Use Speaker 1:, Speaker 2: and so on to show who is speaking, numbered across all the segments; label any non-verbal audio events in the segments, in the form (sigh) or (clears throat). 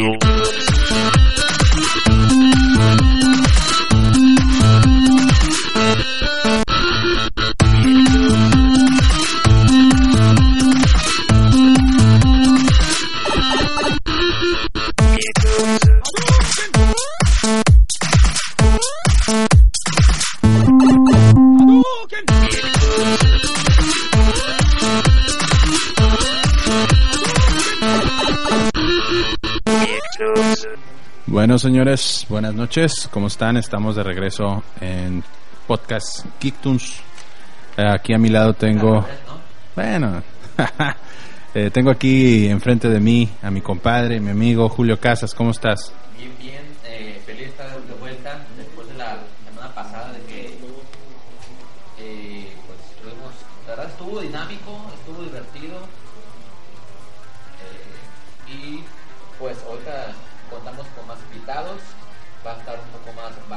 Speaker 1: Bueno, señores, buenas noches. ¿Cómo están? Estamos de regreso en podcast Kicktunes. Eh, aquí a mi lado tengo. Bueno, (laughs) eh, tengo aquí enfrente de mí a mi compadre, mi amigo Julio Casas. ¿Cómo estás?
Speaker 2: Bien, bien, eh, feliz de estar de vuelta después de la semana pasada de que, eh, pues, tuvimos, la verdad estuvo dinámico,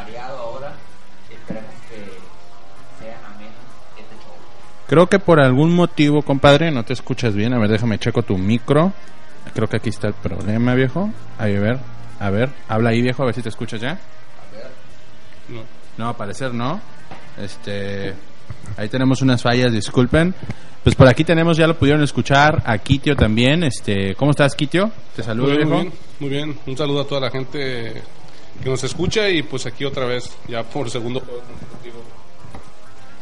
Speaker 2: variado ahora esperemos que sea ameno este show.
Speaker 1: Creo que por algún motivo, compadre, no te escuchas bien. A ver, déjame checo tu micro. Creo que aquí está el problema, viejo. Ahí, a ver, a ver, habla ahí, viejo, a ver si te escuchas ya.
Speaker 2: A ver,
Speaker 1: No, no, al parecer no. Este, ahí tenemos unas fallas, disculpen. Pues por aquí tenemos, ya lo pudieron escuchar, a Kitio también. Este, ¿cómo estás, Kitio? Te saludo,
Speaker 3: Muy bien,
Speaker 1: viejo.
Speaker 3: muy bien, muy bien. Un saludo a toda la gente que nos escucha y pues aquí otra vez, ya por segundo jueves consecutivo.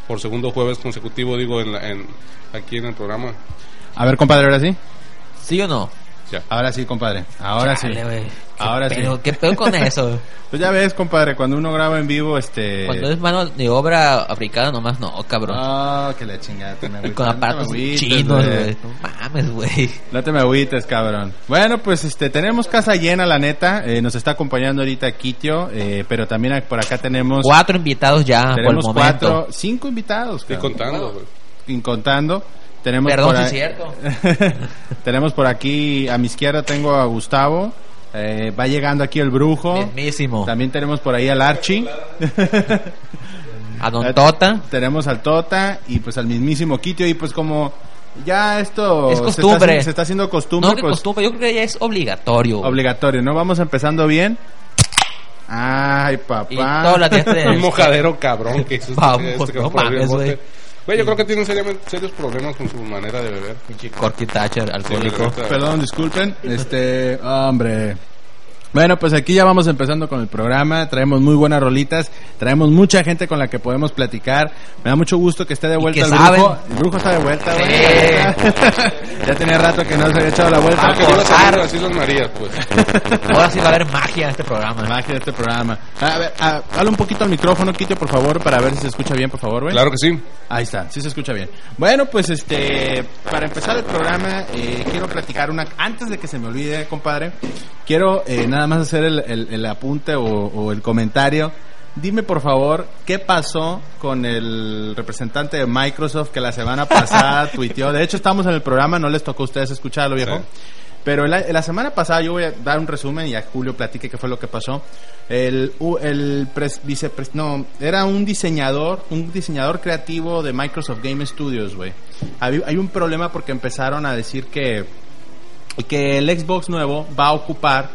Speaker 3: Por segundo jueves consecutivo, digo, en la- en, aquí en el programa.
Speaker 1: A ver, compadre, ahora sí.
Speaker 2: ¿Sí o no?
Speaker 3: Ya.
Speaker 1: Ahora sí, compadre. Ahora sí.
Speaker 2: Chale. ¿Qué
Speaker 1: Ahora sí.
Speaker 2: pedo- ¿Qué pedo con eso? (laughs)
Speaker 1: Pues ya ves, compadre, cuando uno graba en vivo, este.
Speaker 2: Cuando es mano de obra africana nomás no, cabrón.
Speaker 1: Ah, que la chingada. me (laughs)
Speaker 2: con
Speaker 1: no
Speaker 2: aparatos
Speaker 1: agüites,
Speaker 2: chinos,
Speaker 1: güey.
Speaker 2: No mames, güey.
Speaker 1: No te me agüites, cabrón. Bueno, pues este tenemos casa llena, la neta. Eh, nos está acompañando ahorita Kitio, eh, pero también por acá tenemos
Speaker 2: Cuatro invitados ya por el
Speaker 1: tenemos
Speaker 2: momento.
Speaker 1: cuatro, cinco invitados, cabrón.
Speaker 3: contando, güey.
Speaker 1: Sin contando. Tenemos
Speaker 2: Perdón,
Speaker 1: por ahí-
Speaker 2: es cierto. (laughs)
Speaker 1: tenemos por aquí a mi izquierda tengo a Gustavo. Eh, va llegando aquí el brujo.
Speaker 2: Mismísimo.
Speaker 1: También tenemos por ahí al Archie. (laughs)
Speaker 2: A Don Tota.
Speaker 1: Tenemos al Tota y pues al mismísimo Kitio y pues como ya esto
Speaker 2: Es
Speaker 1: se está
Speaker 2: costumbre.
Speaker 1: se está, haciendo costumbre,
Speaker 2: No, que
Speaker 1: pues
Speaker 2: costumbre. Yo creo que ya es obligatorio.
Speaker 1: obligatorio, ¿no? Vamos empezando bien. Ay,
Speaker 2: Y
Speaker 1: papá.
Speaker 2: días te-
Speaker 3: Un mojadero cabrón que hizo
Speaker 2: Vamos,
Speaker 3: este-
Speaker 2: no
Speaker 3: por el
Speaker 2: mames, güey.
Speaker 3: Güey, yo creo que tiene seriamente- serios problemas con su manera de beber.
Speaker 2: Corky Thatcher, alcohólico.
Speaker 3: Sí,
Speaker 1: Perdón, disculpen. Este, hombre. Bueno, pues aquí ya vamos empezando con el programa. Traemos muy buenas rolitas. Traemos mucha gente con la que podemos platicar. Me da mucho gusto que esté de vuelta el
Speaker 2: saben.
Speaker 1: brujo. El brujo está de vuelta, güey. (laughs) Ya tenía rato que no se había echado la vuelta.
Speaker 3: Ah, que iba a salir las Islas Marías, pues. (laughs)
Speaker 2: Ahora sí va a haber magia en este programa.
Speaker 1: Magia de este programa. A ver, a- habla un poquito al micrófono, Quito, por favor, para ver si se escucha bien, por favor, güey.
Speaker 3: Claro que sí.
Speaker 1: Ahí está, sí se escucha bien. Bueno, pues este, para empezar el programa, eh, quiero platicar una. Antes de que se me olvide, compadre, quiero eh, nada más hacer el, el- el apunte o, o el comentario. Dime por favor, ¿qué pasó con el representante de Microsoft que la semana pasada (laughs) tuiteó? De hecho, estamos en el programa, no les tocó a ustedes escucharlo, viejo.
Speaker 3: Sí.
Speaker 1: Pero la, la semana pasada yo voy a dar un resumen y a Julio platique qué fue lo que pasó. El, el pres- no, era un diseñador, un diseñador creativo de Microsoft Game Studios, güey. Hay, hay un problema porque empezaron a decir que que el Xbox nuevo va a ocupar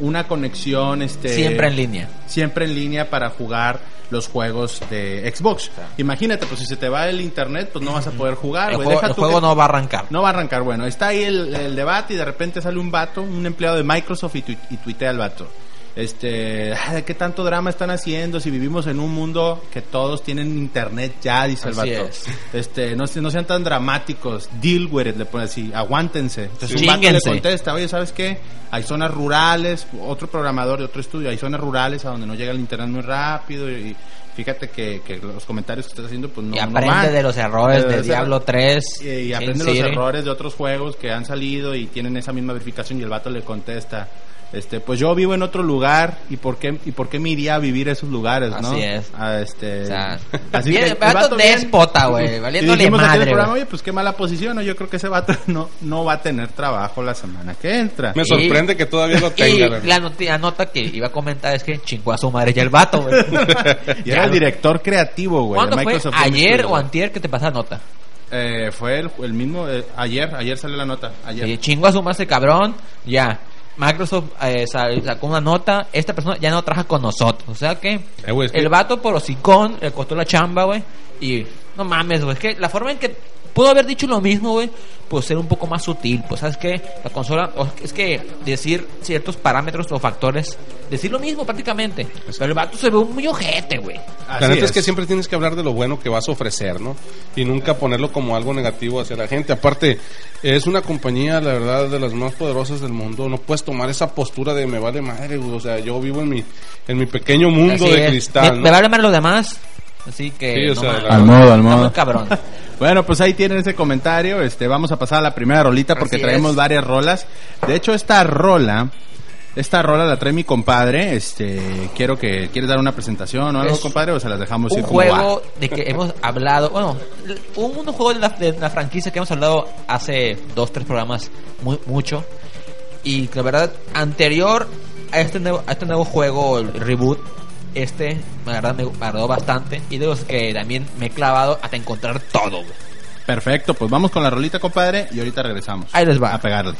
Speaker 1: una conexión este
Speaker 2: Siempre en línea.
Speaker 1: siempre en línea para jugar los juegos de Xbox. Imagínate, pues si se te va el internet, pues no vas a poder jugar,
Speaker 2: El juego,
Speaker 1: Deja
Speaker 2: el
Speaker 1: tú
Speaker 2: juego no va a arrancar.
Speaker 1: no va a arrancar, bueno, está ahí el, el debate y de repente sale un vato, un empleado de Microsoft y, tui- y tuitea al vato. Este, "Ah, ¿de qué tanto drama están haciendo si vivimos en un mundo que todos tienen internet ya? Dice el vato.
Speaker 2: es.
Speaker 1: Este, no, no sean tan dramáticos, deal with it, le pone así, aguántense. Entonces
Speaker 2: Sí.
Speaker 1: un vato le contesta, oye, ¿sabes qué? Hay zonas rurales, otro programador de otro estudio, hay zonas rurales a donde no llega el internet muy rápido y fíjate que, que los comentarios que estás haciendo pues no,
Speaker 2: y aprende de los errores de
Speaker 1: Eh,
Speaker 2: Diablo 3.
Speaker 1: y, y aprende los errores de otros juegos que han salido y tienen esa misma verificación y el vato le contesta este pues yo vivo en otro lugar y por qué y por qué me iría a vivir a esos lugares no
Speaker 2: Así es.
Speaker 1: Ah, este
Speaker 2: O sea,
Speaker 1: así
Speaker 2: bien,
Speaker 1: que
Speaker 2: el vato déspota, güey,
Speaker 1: y
Speaker 2: valiéndole
Speaker 1: dijimos aquí en el
Speaker 2: madre,
Speaker 1: programa, oye pues qué mala posición ¿no? yo creo que ese vato (laughs) no no va a tener trabajo la semana que entra
Speaker 3: Me
Speaker 2: Y-
Speaker 3: sorprende que todavía lo (laughs)
Speaker 2: Y
Speaker 3: tenga. la-
Speaker 2: la nota que iba a comentar es que chingó a su madre ya el vato, güey. (laughs)
Speaker 1: y era el director creativo güey
Speaker 2: ¿Cuándo fue? ¿Ayer o antier que te pasa nota?
Speaker 1: Eh, fue el, el mismo eh, ayer ayer salió la nota ayer
Speaker 2: Sí, chingó a su madre cabrón, ya. Microsoft eh, sacó una nota, esta persona ya no trabaja con nosotros. O sea que
Speaker 3: Eh, que-
Speaker 2: el vato por hocicón le costó la chamba, güey. Y no mames, güey. Es que la forma en que pudo haber dicho lo mismo, güey, pues ser un poco más sutil. Pues sabes que la consola, es que decir ciertos parámetros o factores, decir lo mismo prácticamente. Pero el vato se ve muy ojete, güey.
Speaker 3: La neta es.
Speaker 1: es.
Speaker 3: que siempre tienes que hablar de lo bueno que vas a ofrecer, ¿no? Y nunca ponerlo como algo negativo hacia la gente. Aparte, es una compañía, la verdad, de las más poderosas del mundo. No puedes tomar esa postura de me vale madre, güey. O sea, yo vivo en mi, en mi pequeño mundo
Speaker 2: Así
Speaker 3: de
Speaker 2: es.
Speaker 3: cristal,
Speaker 2: Me,
Speaker 3: ¿no?
Speaker 2: me vale más lo demás. Así que.
Speaker 3: Sí, o
Speaker 2: no
Speaker 3: sea,
Speaker 1: Al modo, al modo.
Speaker 2: muy cabrón. (laughs)
Speaker 1: Bueno, pues ahí tienen ese comentario. Este, vamos a pasar a la primera rolita porque
Speaker 2: Así
Speaker 1: traemos
Speaker 2: es.
Speaker 1: varias rolas. De hecho, esta rola, esta rola la trae mi compadre. Este, quiero que quieres dar una presentación o algo,
Speaker 2: Es
Speaker 1: compadre, o se las dejamos
Speaker 2: un
Speaker 1: ir
Speaker 2: juego de que hemos hablado, bueno, un, un juego de la, de la franquicia que hemos hablado hace dos, tres programas muy, mucho. Y que la verdad, anterior a este nuevo, a este nuevo juego, el reboot, este, la verdad me agradó bastante. Y de los que también me he clavado hasta encontrar todo. güey.
Speaker 1: Perfecto, pues vamos con la rolita, compadre, y ahorita regresamos.
Speaker 2: Ahí les va.
Speaker 1: A pegarle.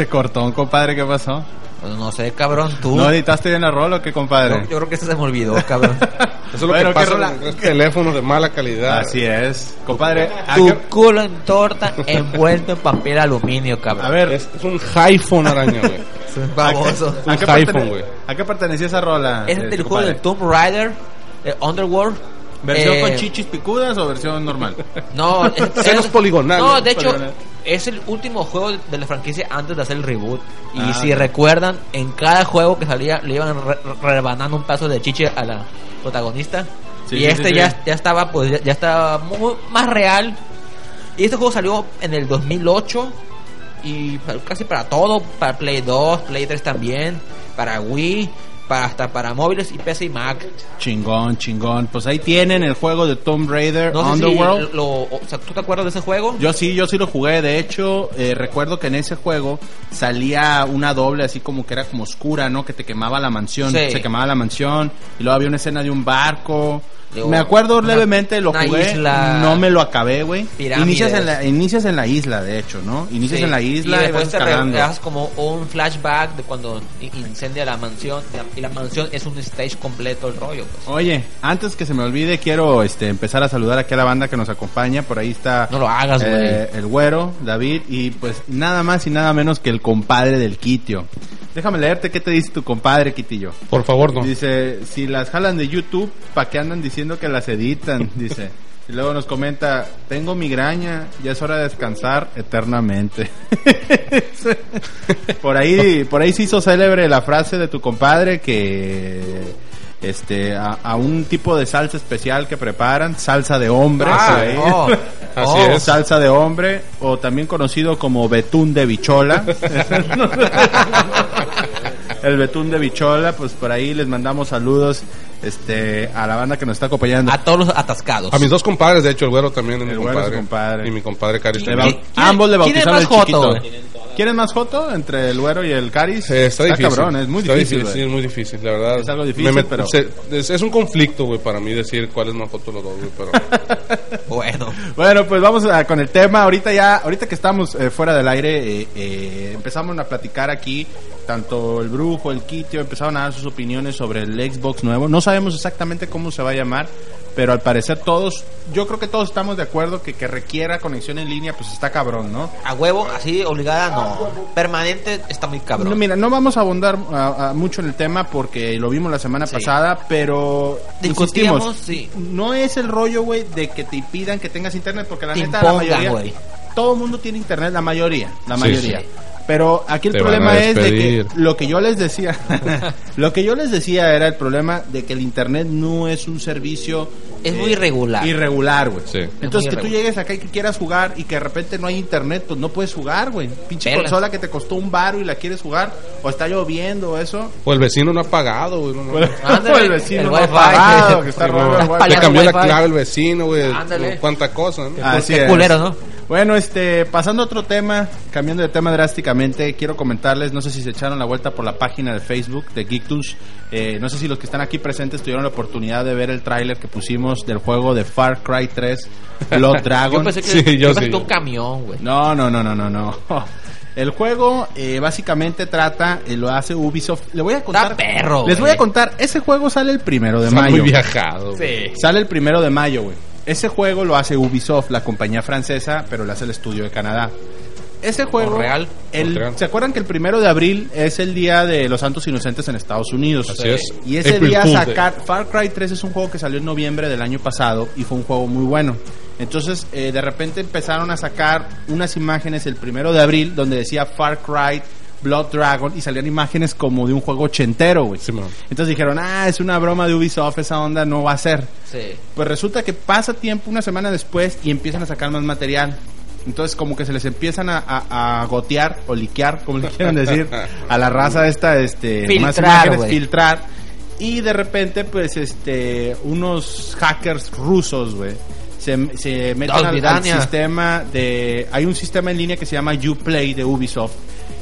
Speaker 1: ¿Y ese cortón, compadre, qué pasó?
Speaker 2: Pues no sé, cabrón, tú.
Speaker 1: ¿No editaste bien la rola o qué,
Speaker 2: yo,
Speaker 1: compadre?
Speaker 2: yo creo que este se me olvidó, cabrón. (laughs)
Speaker 3: Eso es lo
Speaker 1: Bueno,
Speaker 3: que
Speaker 1: ¿qué
Speaker 3: pasa con los teléfonos de mala calidad.
Speaker 1: Así es. Compadre, ¿a
Speaker 2: tu
Speaker 1: qué-
Speaker 2: culo en torta envuelto en papel aluminio, cabrón.
Speaker 1: a ver,
Speaker 3: Es, es un iPhone araña, güey.
Speaker 2: Es baboso.
Speaker 1: ¿a qué,
Speaker 3: Un iPhone,
Speaker 1: pertene-
Speaker 3: güey.
Speaker 1: ¿a qué pertenecía esa rola?
Speaker 2: Es
Speaker 1: eh,
Speaker 2: del juego
Speaker 1: compadre?
Speaker 2: de Tomb Raider, eh, Underworld.
Speaker 1: ¿Versión
Speaker 2: Eh,
Speaker 1: con chichis picudas o versión normal?
Speaker 2: No, (laughs) es,
Speaker 3: Ceros poligonales.
Speaker 2: No, de hecho,
Speaker 1: Poligonales.
Speaker 2: Es el último juego de la franquicia antes de hacer el reboot. Y
Speaker 1: Ah,
Speaker 2: si recuerdan, en cada juego que salía le iban re- rebanando un paso de chiche a la protagonista.
Speaker 1: Sí,
Speaker 2: y
Speaker 1: sí,
Speaker 2: este
Speaker 1: sí,
Speaker 2: ya, ya estaba, pues, ya, ya estaba muy, más real. Y este juego salió en el 2008 y casi para todo, para Play 2, Play 3 también, para Wii, para hasta para móviles y PC y Mac.
Speaker 1: Chingón, chingón. Pues ahí tienen el juego de Tomb Raider
Speaker 2: No sé si
Speaker 1: Underworld.
Speaker 2: lo, o sea, ¿tú te acuerdas de ese juego?
Speaker 1: Yo sí, yo sí lo jugué. De hecho, eh, recuerdo que en ese juego salía una doble así como que era como oscura, ¿no? Que te quemaba la mansión.
Speaker 2: Sí.
Speaker 1: Se quemaba la mansión. Y luego había una escena de un barco.
Speaker 2: Luego,
Speaker 1: me acuerdo
Speaker 2: una-
Speaker 1: levemente, lo jugué.
Speaker 2: isla-
Speaker 1: No me lo acabé, güey. Inicias en, la, inicias en la isla, de hecho, ¿no? Inicias
Speaker 2: Sí.
Speaker 1: en la isla
Speaker 2: y
Speaker 1: y,
Speaker 2: después
Speaker 1: vas
Speaker 2: te das como un flashback de cuando in- incendia la mansión y la- y mansión es un stage completo el rollo pues.
Speaker 1: Oye, antes que se me olvide, quiero este, empezar a saludar aquí a la banda que nos acompaña. Por ahí está
Speaker 2: No lo hagas, güey.
Speaker 1: eh, el güero, David, y pues nada más y nada menos que el compadre del Quitio. Déjame leerte qué te dice tu compadre, Quitillo.
Speaker 3: Por favor, no.
Speaker 1: Dice, si las jalan de YouTube, ¿pa' qué andan diciendo que las editan? (laughs) Dice, Y luego nos comenta, tengo migraña, ya es hora de descansar eternamente. (laughs) por ahí, por ahí se hizo célebre la frase de tu compadre que este a, a un tipo de salsa especial que preparan, salsa de hombre,
Speaker 2: Ah, (laughs) oh,
Speaker 3: Así
Speaker 2: oh.
Speaker 3: es.
Speaker 1: salsa de hombre o también conocido como betún de bichola. El betún de bichola, pues por ahí les mandamos saludos este a la banda que nos está acompañando.
Speaker 2: A todos los atascados.
Speaker 3: A mis dos compadres, de hecho, el güero también es mi
Speaker 1: güero
Speaker 3: compadre. Y mi compadre
Speaker 2: ¿Quién-
Speaker 1: ambos le
Speaker 2: quién es
Speaker 1: bautizaron
Speaker 2: más
Speaker 1: el
Speaker 2: joto,
Speaker 1: chiquito. Es más joto entre el güero y el caris?
Speaker 3: Eh, está, difícil.
Speaker 1: cabrón, es muy
Speaker 3: Está
Speaker 1: difícil.
Speaker 3: sí,
Speaker 1: güey.
Speaker 3: es muy difícil, la verdad.
Speaker 1: Es algo difícil,
Speaker 3: Me
Speaker 1: pero-
Speaker 3: se- es, es un conflicto, güey, para mí decir cuál es más foto los dos, güey, pero... (laughs)
Speaker 2: Bueno.
Speaker 1: Bueno, pues vamos a- con el tema. Ahorita ya, ahorita que estamos eh, fuera del aire, eh, eh, empezamos a platicar aquí. Tanto el brujo, el kitio, empezaron a dar sus opiniones sobre el Xbox nuevo. No sabemos exactamente cómo se va a llamar, pero al parecer todos, yo creo que todos estamos de acuerdo que que requiera conexión en línea, pues está cabrón, ¿no?
Speaker 2: A huevo, así obligada, no. Permanente está muy cabrón.
Speaker 1: No, mira, no vamos a abundar a- a mucho en el tema porque lo vimos la semana
Speaker 2: Sí.
Speaker 1: pasada, pero
Speaker 2: sí.
Speaker 1: no es el rollo, güey, de que te impidan que tengas internet, porque la
Speaker 2: Te
Speaker 1: neta, la mayoría, todo el mundo tiene internet, la mayoría, la
Speaker 3: Sí,
Speaker 1: mayoría. Pero aquí el
Speaker 3: Te
Speaker 1: problema es de que lo que yo les decía, (laughs) lo que yo les decía era el problema de que el internet no es un servicio eh,
Speaker 2: Es muy irregular.
Speaker 1: Irregular, güey.
Speaker 3: Sí.
Speaker 1: Entonces
Speaker 2: Es
Speaker 1: que tú llegues acá y que quieras jugar y que de repente no hay internet, pues no puedes jugar, güey. Pinche
Speaker 2: Pelas.
Speaker 1: consola que te costó un baro y la quieres jugar o está lloviendo o eso.
Speaker 3: O el vecino no ha pagado, güey. no, no. (laughs)
Speaker 2: Ándale, (laughs)
Speaker 1: el vecino
Speaker 2: el
Speaker 1: no ha pagado, que está
Speaker 3: Sí,
Speaker 1: robando.
Speaker 3: Le cambió la clave el vecino, güey.
Speaker 2: Ándale.
Speaker 3: Cuánta cosa, ¿no?
Speaker 1: Así
Speaker 2: Qué
Speaker 1: es.
Speaker 2: culero, ¿no?
Speaker 1: Bueno, este, pasando a otro tema, cambiando de tema drásticamente, quiero comentarles, no sé si se echaron la vuelta por la página de Facebook de Geektunes, eh, no sé si los que están aquí presentes tuvieron la oportunidad de ver el tráiler que pusimos del juego de Far Cry 3, Blood (laughs) Dragon.
Speaker 2: Yo pensé que,
Speaker 3: Sí, yo sí.
Speaker 2: un camión, güey.
Speaker 1: No, no, no, no, no, no. (laughs) El juego eh, básicamente trata, eh, lo hace Ubisoft. Le voy a contar.
Speaker 2: perro,
Speaker 1: Les voy a contar. Ese juego sale el primero de
Speaker 3: Está
Speaker 1: mayo.
Speaker 3: muy viajado. güey.
Speaker 1: Sale el primero de mayo, güey. Ese juego lo hace Ubisoft, la compañía francesa, pero lo hace el estudio de Canadá. Ese juego,
Speaker 2: Montreal.
Speaker 1: ¿se acuerdan que el primero de abril es el día de los Santos Inocentes en Estados Unidos?
Speaker 3: Así es.
Speaker 1: Y ese
Speaker 3: April
Speaker 1: día sacar Far Cry 3 es un juego que salió en noviembre del año pasado y fue un juego muy bueno. Entonces, eh, de repente empezaron a sacar unas imágenes el primero de abril donde decía Far Cry Blood Dragon y salían imágenes como de un juego ochentero, güey.
Speaker 3: Sí.
Speaker 1: Entonces dijeron, ah, es una broma de Ubisoft, esa onda no va a ser.
Speaker 2: Sí.
Speaker 1: Pues resulta que pasa tiempo, una semana después, y empiezan a sacar más material. Entonces como que se les empiezan a, a- a gotear o liquear, como le quieran decir, a la raza esta, este, más
Speaker 2: Filtrar,
Speaker 1: imágenes, filtrar. Y de repente, pues, este, unos hackers rusos, güey, se, se meten al, al sistema de... Hay un sistema en línea que se llama Uplay de Ubisoft.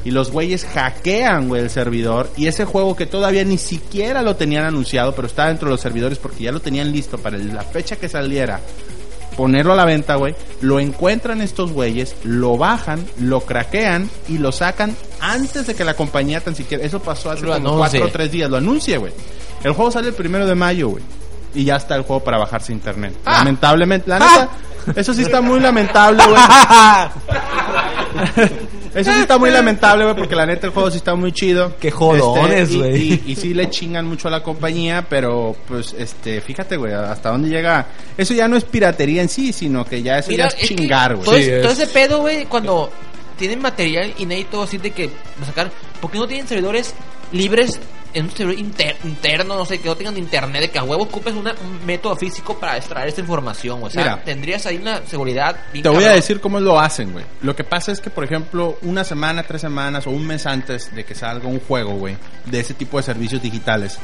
Speaker 1: Y los güeyes hackean, güey, el servidor. Y ese juego que todavía ni siquiera lo tenían anunciado, pero está dentro de los servidores porque ya lo tenían listo para la fecha que saliera. Ponerlo a la venta, güey. Lo encuentran estos güeyes, lo bajan, lo craquean y lo sacan antes de que la compañía tan siquiera. Eso pasó hace
Speaker 2: Lo
Speaker 1: como
Speaker 2: anuncie.
Speaker 1: cuatro o tres días. Lo anuncie, güey. El juego sale el primero de mayo, güey. Y ya está el juego para bajarse a internet.
Speaker 2: Ah.
Speaker 1: Lamentablemente, la neta, eso sí está muy lamentable, güey. (laughs) Eso sí está muy lamentable, güey, porque la neta el juego sí está muy chido.
Speaker 2: Qué jodones,
Speaker 1: Este, y-
Speaker 2: güey.
Speaker 1: y, y sí le chingan mucho a la compañía, pero pues este, fíjate, güey, hasta dónde llega. Eso ya no es piratería en sí, sino que ya eso
Speaker 2: Mira,
Speaker 1: ya es, chingar, güey.
Speaker 2: Todo,
Speaker 3: Sí,
Speaker 2: es- todo
Speaker 3: es.
Speaker 2: ese pedo, güey, cuando tienen material inédito así de que sacar, ¿por qué no tienen servidores libres en un servidor inter- interno, no sé, que no tengan internet, de que a huevo ocupes una- un método físico para extraer esta información, o sea,
Speaker 1: Mira.
Speaker 2: tendrías ahí una seguridad
Speaker 1: Te voy a decir cómo lo hacen, güey. Lo que pasa es que, por ejemplo, una semana, tres semanas o un mes antes de que salga un juego, güey, de ese tipo de servicios digitales,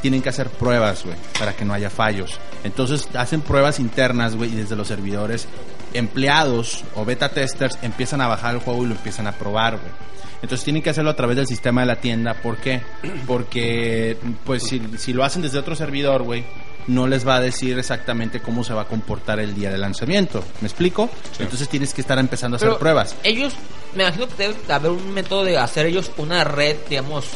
Speaker 1: tienen que hacer pruebas, güey, para que no haya fallos. Entonces hacen pruebas internas, güey, y desde los servidores, empleados o beta testers empiezan a bajar el juego y lo empiezan a probar, güey. Entonces tienen que hacerlo a través del sistema de la tienda. ¿Por qué? (clears throat) Porque, pues, si, si lo hacen desde otro servidor, güey, no les va a decir exactamente cómo se va a comportar el día de lanzamiento. ¿Me explico? Entonces tienes que estar empezando a hacer
Speaker 2: Pero
Speaker 1: pruebas.
Speaker 2: Ellos, me imagino que debe de haber un método de hacer ellos una red, digamos,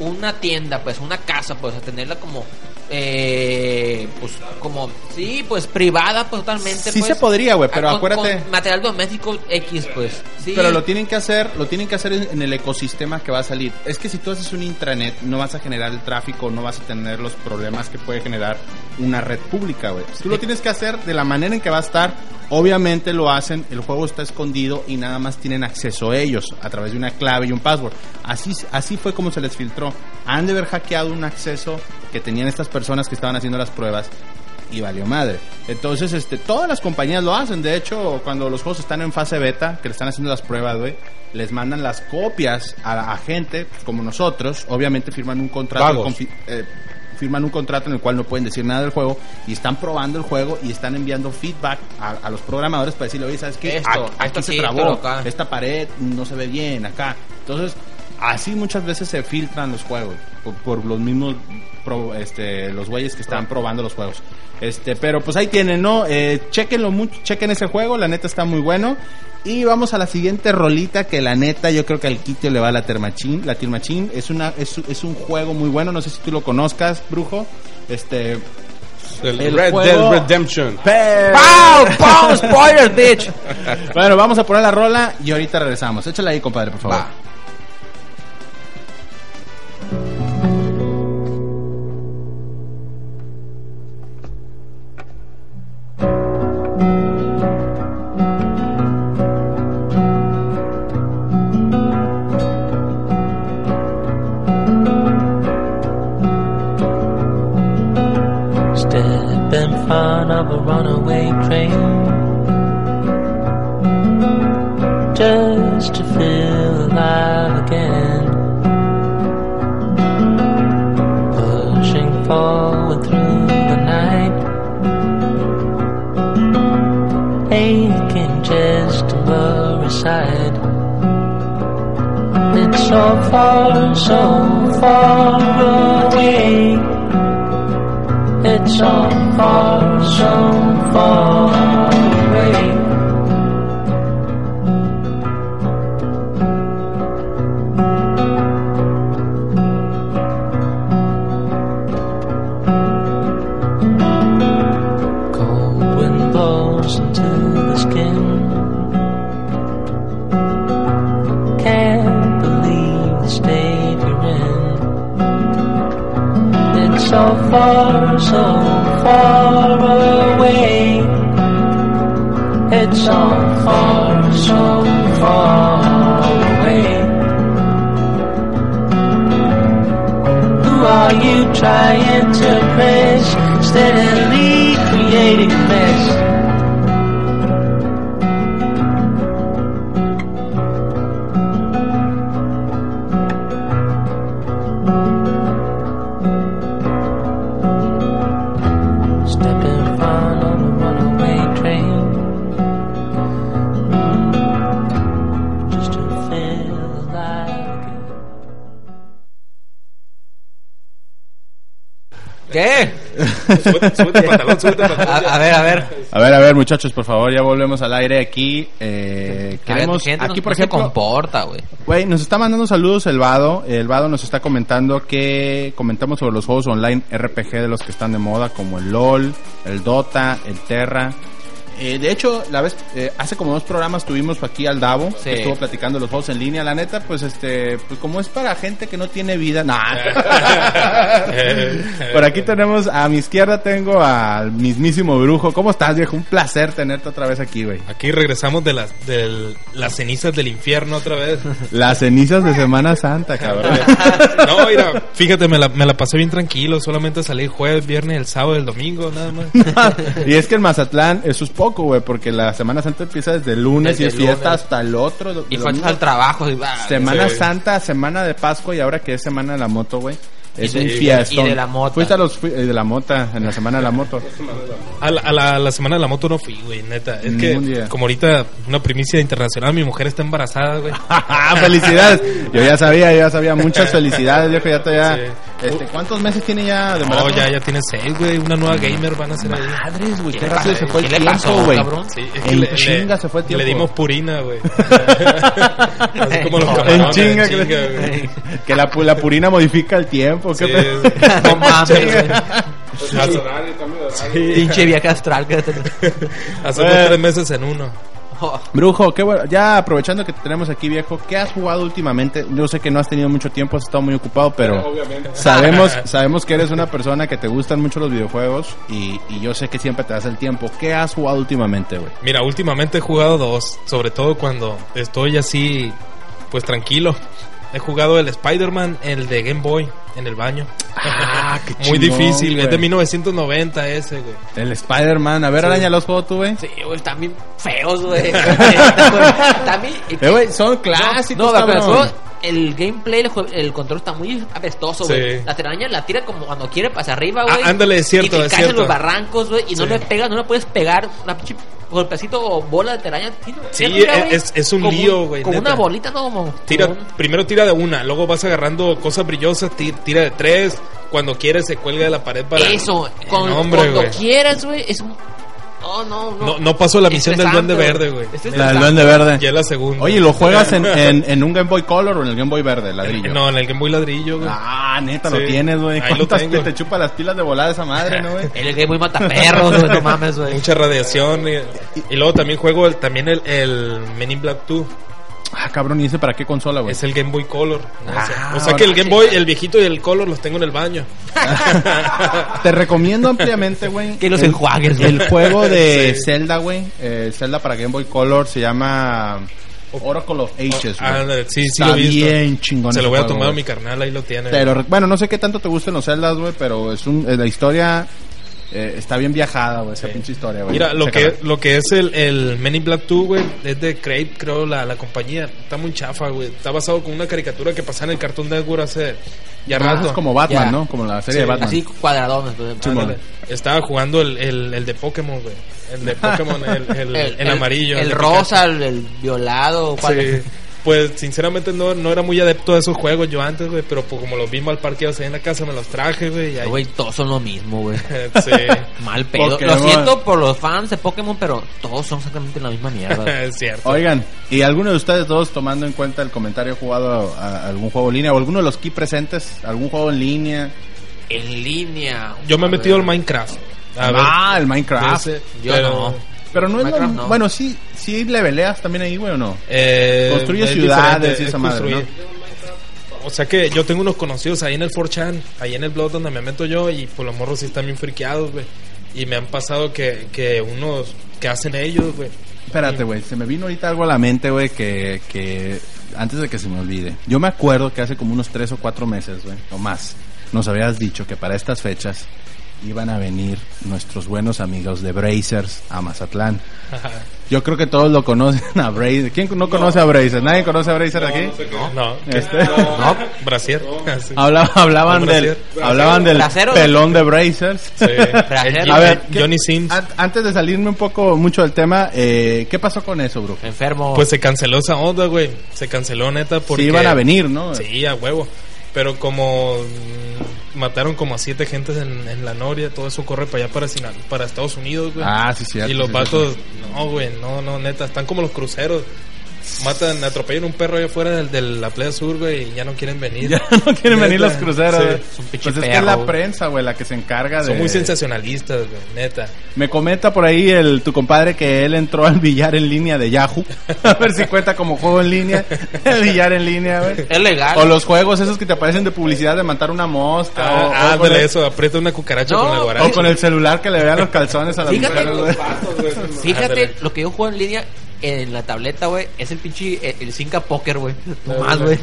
Speaker 2: una tienda, pues, una casa, pues, a tenerla como
Speaker 4: eh, pues como sí pues privada pues, totalmente
Speaker 1: Sí
Speaker 4: pues.
Speaker 1: se podría, güey, pero
Speaker 4: con-
Speaker 1: acuérdate-
Speaker 4: con material doméstico X pues sí
Speaker 1: Pero lo tienen que hacer, lo tienen que hacer en, en el ecosistema que va a salir. Es que si tú haces un intranet, no vas a generar el tráfico, no vas a tener los problemas que puede generar una red pública, güey. Tú lo tienes que hacer de la manera en que va a estar. Obviamente lo hacen, el juego está escondido y nada más tienen acceso a ellos a través de una clave y un password. Así, así fue como se les filtró. Han de haber hackeado un acceso que tenían estas personas que estaban haciendo las pruebas y valió madre. Entonces, este, todas las compañías lo hacen. De hecho, cuando los juegos están en fase beta, que le están haciendo las pruebas, güey, les mandan las copias a, a gente pues, como nosotros. Obviamente firman un contrato, eh, firman un contrato en el cual no pueden decir nada del juego y están probando el juego y están enviando feedback a, a los programadores para decirle, oye, ¿sabes qué?
Speaker 4: Esto,
Speaker 1: aquí
Speaker 4: esto
Speaker 1: se
Speaker 4: sí,
Speaker 1: trabó,
Speaker 4: pero acá".
Speaker 1: esta pared no se ve bien acá. Entonces, así muchas veces se filtran los juegos por, por los mismos pro- este, los güeyes que están probando los juegos. Este, pero pues ahí tienen, ¿no? Eh, chequenlo mucho, chequen ese juego, la neta está muy bueno. Y vamos a la siguiente rolita que la neta yo creo que al Kitio le va a la Termachín. La Termachín es una es, es un juego muy bueno, no sé si tú lo conozcas, brujo. Este
Speaker 3: El,
Speaker 1: El
Speaker 3: Red
Speaker 1: juego-
Speaker 3: Dead Redemption.
Speaker 4: ¡Pau! ¡Pau! ¡Spoilers, bitch! (laughs)
Speaker 1: Bueno, vamos a poner la rola y ahorita regresamos. Échala ahí, compadre, por favor.
Speaker 4: Va.
Speaker 3: Súbete el pantalón,
Speaker 4: A, ver, a ver.
Speaker 1: A ver, a ver, muchachos, por favor, ya volvemos al aire aquí. Eh, queremos,
Speaker 4: gente
Speaker 1: aquí por
Speaker 4: no se
Speaker 1: ejemplo,
Speaker 4: comporta, güey.
Speaker 1: güey, nos está mandando saludos el Vado. El Vado nos está comentando que comentamos sobre los juegos online RPG de los que están de moda, como el LOL, el Dota, el Terra. Eh, de hecho, la vez, eh, hace como dos programas tuvimos aquí al Davo,
Speaker 4: Sí.
Speaker 1: que estuvo platicando los juegos en línea. La neta, pues este, pues como es para gente que no tiene vida, nah. (laughs) Por aquí tenemos, a mi izquierda tengo al mismísimo brujo. ¿Cómo estás, viejo? Un placer tenerte otra vez aquí, güey.
Speaker 5: Aquí regresamos de las, de las cenizas del infierno otra vez.
Speaker 1: Las cenizas de Semana Santa, (laughs) cabrón.
Speaker 5: No, mira, fíjate, me la, me la pasé bien tranquilo. Solamente salí jueves, viernes, el sábado, el domingo, nada más. (laughs)
Speaker 1: y es que en Mazatlán eso es poco, güey, porque la Semana Santa empieza desde el lunes
Speaker 4: Desde
Speaker 1: y es fiesta
Speaker 4: lunes.
Speaker 1: hasta el otro.
Speaker 4: Y faltas al trabajo. y, ah,
Speaker 1: Semana
Speaker 5: Sí.
Speaker 1: Santa, Semana de Pascua y ahora que es Semana de la Moto, güey. Es
Speaker 4: Y de-
Speaker 1: un
Speaker 4: y de-
Speaker 1: fiestón.
Speaker 4: y de la mota.
Speaker 1: Fuiste a los fui- eh, de la mota, en la Semana de la Moto.
Speaker 5: A la, a la, a la semana de la moto no fui, güey, neta. Es que,
Speaker 1: día.
Speaker 5: como ahorita, una primicia internacional, mi mujer está embarazada, güey. (laughs)
Speaker 1: felicidades. Yo ya sabía, yo ya sabía. Muchas (laughs) felicidades, viejo. Ya te ya.
Speaker 5: Sí.
Speaker 1: Este, ¿Cuántos meses tiene ya de
Speaker 5: No,
Speaker 1: embarazo?
Speaker 5: ya, ya tiene seis, güey. Una nueva gamer van a ser ahí.
Speaker 1: Madres, güey, qué
Speaker 4: ¿Qué
Speaker 1: rápido
Speaker 4: le-
Speaker 1: se fue el tiempo, güey.
Speaker 4: cabrón?
Speaker 5: Sí, es
Speaker 1: En
Speaker 5: le-
Speaker 1: chinga se fue el tiempo.
Speaker 5: Le dimos purina, güey. (laughs) Así como los
Speaker 1: En
Speaker 5: camarones,
Speaker 1: chinga,
Speaker 5: en
Speaker 1: que, la purina modifica el tiempo. ¿Qué
Speaker 5: Sí,
Speaker 1: pedo?
Speaker 5: sí. (laughs)
Speaker 4: No mames, güey.
Speaker 3: Horario, cambio de horario.
Speaker 2: Pinche viaje astral que
Speaker 1: Bueno.
Speaker 5: tres meses en uno.
Speaker 2: Oh,
Speaker 1: Brujo, qué bueno. Ya aprovechando que te tenemos aquí, viejo, ¿qué has jugado últimamente? Yo sé que no has tenido mucho tiempo, has estado muy ocupado, pero sabemos, (laughs) sabemos que eres una persona que te gustan mucho los videojuegos y, y yo sé que siempre te das el tiempo. ¿Qué has jugado últimamente, güey?
Speaker 5: Mira, últimamente he jugado dos, sobre todo cuando estoy así, pues tranquilo. He jugado el Spider-Man, el de Game Boy, en el baño.
Speaker 1: Ah, (laughs) qué
Speaker 5: Muy difícil,
Speaker 1: güey.
Speaker 5: es de 1990 ese, güey.
Speaker 1: El Spider-Man. A ver, araña los juegos tú, güey.
Speaker 2: sí, güey, están bien feos, güey. (laughs) También.
Speaker 1: Eh, güey, son clásicos,
Speaker 2: No, pero el, gameplay, el, control está muy apestoso, güey.
Speaker 5: Sí.
Speaker 2: La telaraña la tira como cuando quiere para arriba, güey.
Speaker 5: Ah, ándale, es cierto,
Speaker 2: Y te
Speaker 5: es
Speaker 2: caes en los barrancos, güey, y no
Speaker 5: Sí.
Speaker 2: le pegas, no le puedes pegar una pinche golpecito bola de telaraña. Tira-
Speaker 5: Sí,
Speaker 2: tira,
Speaker 5: es- es un lío, güey, neta.
Speaker 2: una bolita, no, como.
Speaker 5: Tira, primero tira de una, luego vas agarrando cosas brillosas, ti- tira de tres. Cuando quieres se cuelga de la pared para...
Speaker 2: Eso, con- cuando quieras, güey, es un. No, no, no.
Speaker 5: No, no pasó la misión del Duende Verde, güey.
Speaker 1: La del. Duende Verde.
Speaker 5: Ya es la segunda.
Speaker 1: Oye, ¿lo juegas en, (laughs) en, en un Game Boy Color o en el Game Boy Verde, ladrillo?
Speaker 5: No, en el Game Boy ladrillo, güey.
Speaker 1: Ah, neta, lo tienes, güey.
Speaker 5: Ahí lo
Speaker 1: ¿Cuántas te, te chupa las pilas de volada esa madre, no, güey?
Speaker 2: El Game Boy mata perros, güey, no mames, güey.
Speaker 5: Mucha radiación. Y, y luego también juego el, también el, el Men in Black 2.
Speaker 1: Ah, cabrón, ¿y ese para qué consola, güey?
Speaker 5: Es el Game Boy Color. No.
Speaker 1: Ah,
Speaker 5: o sea que el Game Boy, el viejito y el Color los tengo en el baño. (laughs)
Speaker 1: Te recomiendo ampliamente, güey.
Speaker 2: Que los
Speaker 1: el-
Speaker 2: enjuagues, güey.
Speaker 1: El juego de (laughs)
Speaker 5: Sí.
Speaker 1: Zelda, güey. Eh, Zelda para Game Boy Color se llama Oracle of Ages, güey.
Speaker 5: Ah, sí, sí
Speaker 1: Está
Speaker 5: lo he visto.
Speaker 1: bien chingón
Speaker 5: Se lo voy a tomar a mi carnal, ahí lo tiene.
Speaker 1: Bueno, no sé qué tanto te gustan los Zeldas, güey, pero es un, eh, la historia eh, está bien viajada, güey, esa pinche historia, güey.
Speaker 5: Mira, lo
Speaker 1: Chécala.
Speaker 5: que, lo que es el, el Men in Black 2, güey, es de Crate, creo, la, la compañía. Está muy chafa, güey. Está basado con una caricatura que pasaba en el Cartoon Network hace ya
Speaker 1: Ah,
Speaker 5: rato.
Speaker 1: es como Batman,
Speaker 2: Ya.
Speaker 1: ¿no? Como la serie
Speaker 5: Sí.
Speaker 1: de Batman.
Speaker 2: Así cuadradones, pues.
Speaker 5: Ándale. Estaba jugando el, el, el de Pokémon, güey. El de Pokémon, el, el, (laughs) el amarillo.
Speaker 2: El rosa, el, el violado. ¿cuál?
Speaker 5: Sí. Pues sinceramente no, no era muy adepto a esos juegos yo antes, güey. Pero pues, como los vi mal parqueados ahí en la casa, me los traje, güey. Y ahí,
Speaker 2: Güey, todos son lo mismo, güey. (laughs)
Speaker 5: sí. (laughs)
Speaker 2: Mal pedo.
Speaker 1: Pokémon.
Speaker 2: Lo siento por los fans de Pokémon, pero todos son exactamente la misma mierda. (laughs)
Speaker 5: es cierto.
Speaker 1: Oigan, ¿y alguno de ustedes dos tomando en cuenta el comentario ha jugado a, a algún juego en línea o alguno de los aquí presentes, algún juego en línea?
Speaker 2: en línea.
Speaker 5: Yo me he metido al Minecraft. A ver,
Speaker 1: ah, el Minecraft.
Speaker 5: ese,
Speaker 2: yo
Speaker 5: pero,
Speaker 2: no.
Speaker 1: Pero no es lo-
Speaker 2: Minecraft no.
Speaker 1: bueno, sí, sí leveleas también ahí, güey, o no?
Speaker 5: eh,
Speaker 1: Construye
Speaker 5: es
Speaker 1: ciudades y esa
Speaker 5: es
Speaker 1: madre,
Speaker 5: construir. O sea que yo tengo unos conocidos ahí en el 4chan, ahí en el blog donde me meto yo y pues los morros sí están bien friqueados, güey. Y me han pasado que, que unos que hacen ellos, güey.
Speaker 1: Espérate, güey, se me vino ahorita algo a la mente, güey, que, que antes de que se me olvide. Yo me acuerdo que hace como unos tres o cuatro meses, güey, o más, nos habías dicho que para estas fechas iban a venir nuestros buenos amigos de Brazers a Mazatlán. Yo creo que todos lo conocen a Brazers. ¿Quién no conoce a Brazers? ¿Nadie conoce a Brazers aquí?
Speaker 5: No, ¿qué?
Speaker 1: Este.
Speaker 5: no, Brasier.
Speaker 1: Hablaban
Speaker 5: El
Speaker 1: del,
Speaker 5: brasier.
Speaker 1: hablaban del
Speaker 2: Brasero.
Speaker 1: pelón de Brazers.
Speaker 5: Sí.
Speaker 1: A ver,
Speaker 5: Johnny Sims.
Speaker 1: An- Antes de salirme un poco mucho del tema, eh, ¿qué pasó con eso, bro?
Speaker 2: Enfermo.
Speaker 5: Pues se canceló esa onda, güey. Se canceló neta porque...
Speaker 1: Sí iban a venir, ¿no?
Speaker 5: Sí, a huevo. Pero como mm, mataron como a siete gentes en, en la Noria, todo eso corre para allá, para, Sinal- para Estados Unidos, güey.
Speaker 1: Ah, sí, cierto.
Speaker 5: y los
Speaker 1: sí,
Speaker 5: vatos, no, güey, no, no, neta, están como los cruceros. Matan, atropellan un perro allá afuera del- de, la playa sur, güey, y ya no quieren venir. (laughs)
Speaker 1: Ya no quieren venir los cruceros.
Speaker 5: sí.
Speaker 1: güey. Pues es que es la prensa, güey, la que se encarga de...
Speaker 5: Son muy sensacionalistas, güey, neta.
Speaker 1: Me comenta por ahí el tu compadre que él entró al billar en línea de Yahoo. (laughs) A ver si cuenta como juego en línea. (laughs) El billar en línea, güey.
Speaker 2: es legal.
Speaker 1: O los juegos esos que te aparecen de publicidad de matar una mosca. o, o
Speaker 5: Ah,
Speaker 1: con
Speaker 5: ándale,
Speaker 1: el,
Speaker 5: eso, aprieta una cucaracha
Speaker 2: No,
Speaker 5: con la
Speaker 1: o
Speaker 5: guaracha.
Speaker 1: con el celular que le vean los calzones a las
Speaker 2: Fíjate,
Speaker 1: mujeres, güey.
Speaker 2: Fíjate,
Speaker 5: Ándale.
Speaker 2: lo que yo juego en línea en la tableta, güey, es el pinche, el, el Cinca Poker, güey. (laughs) No más, güey.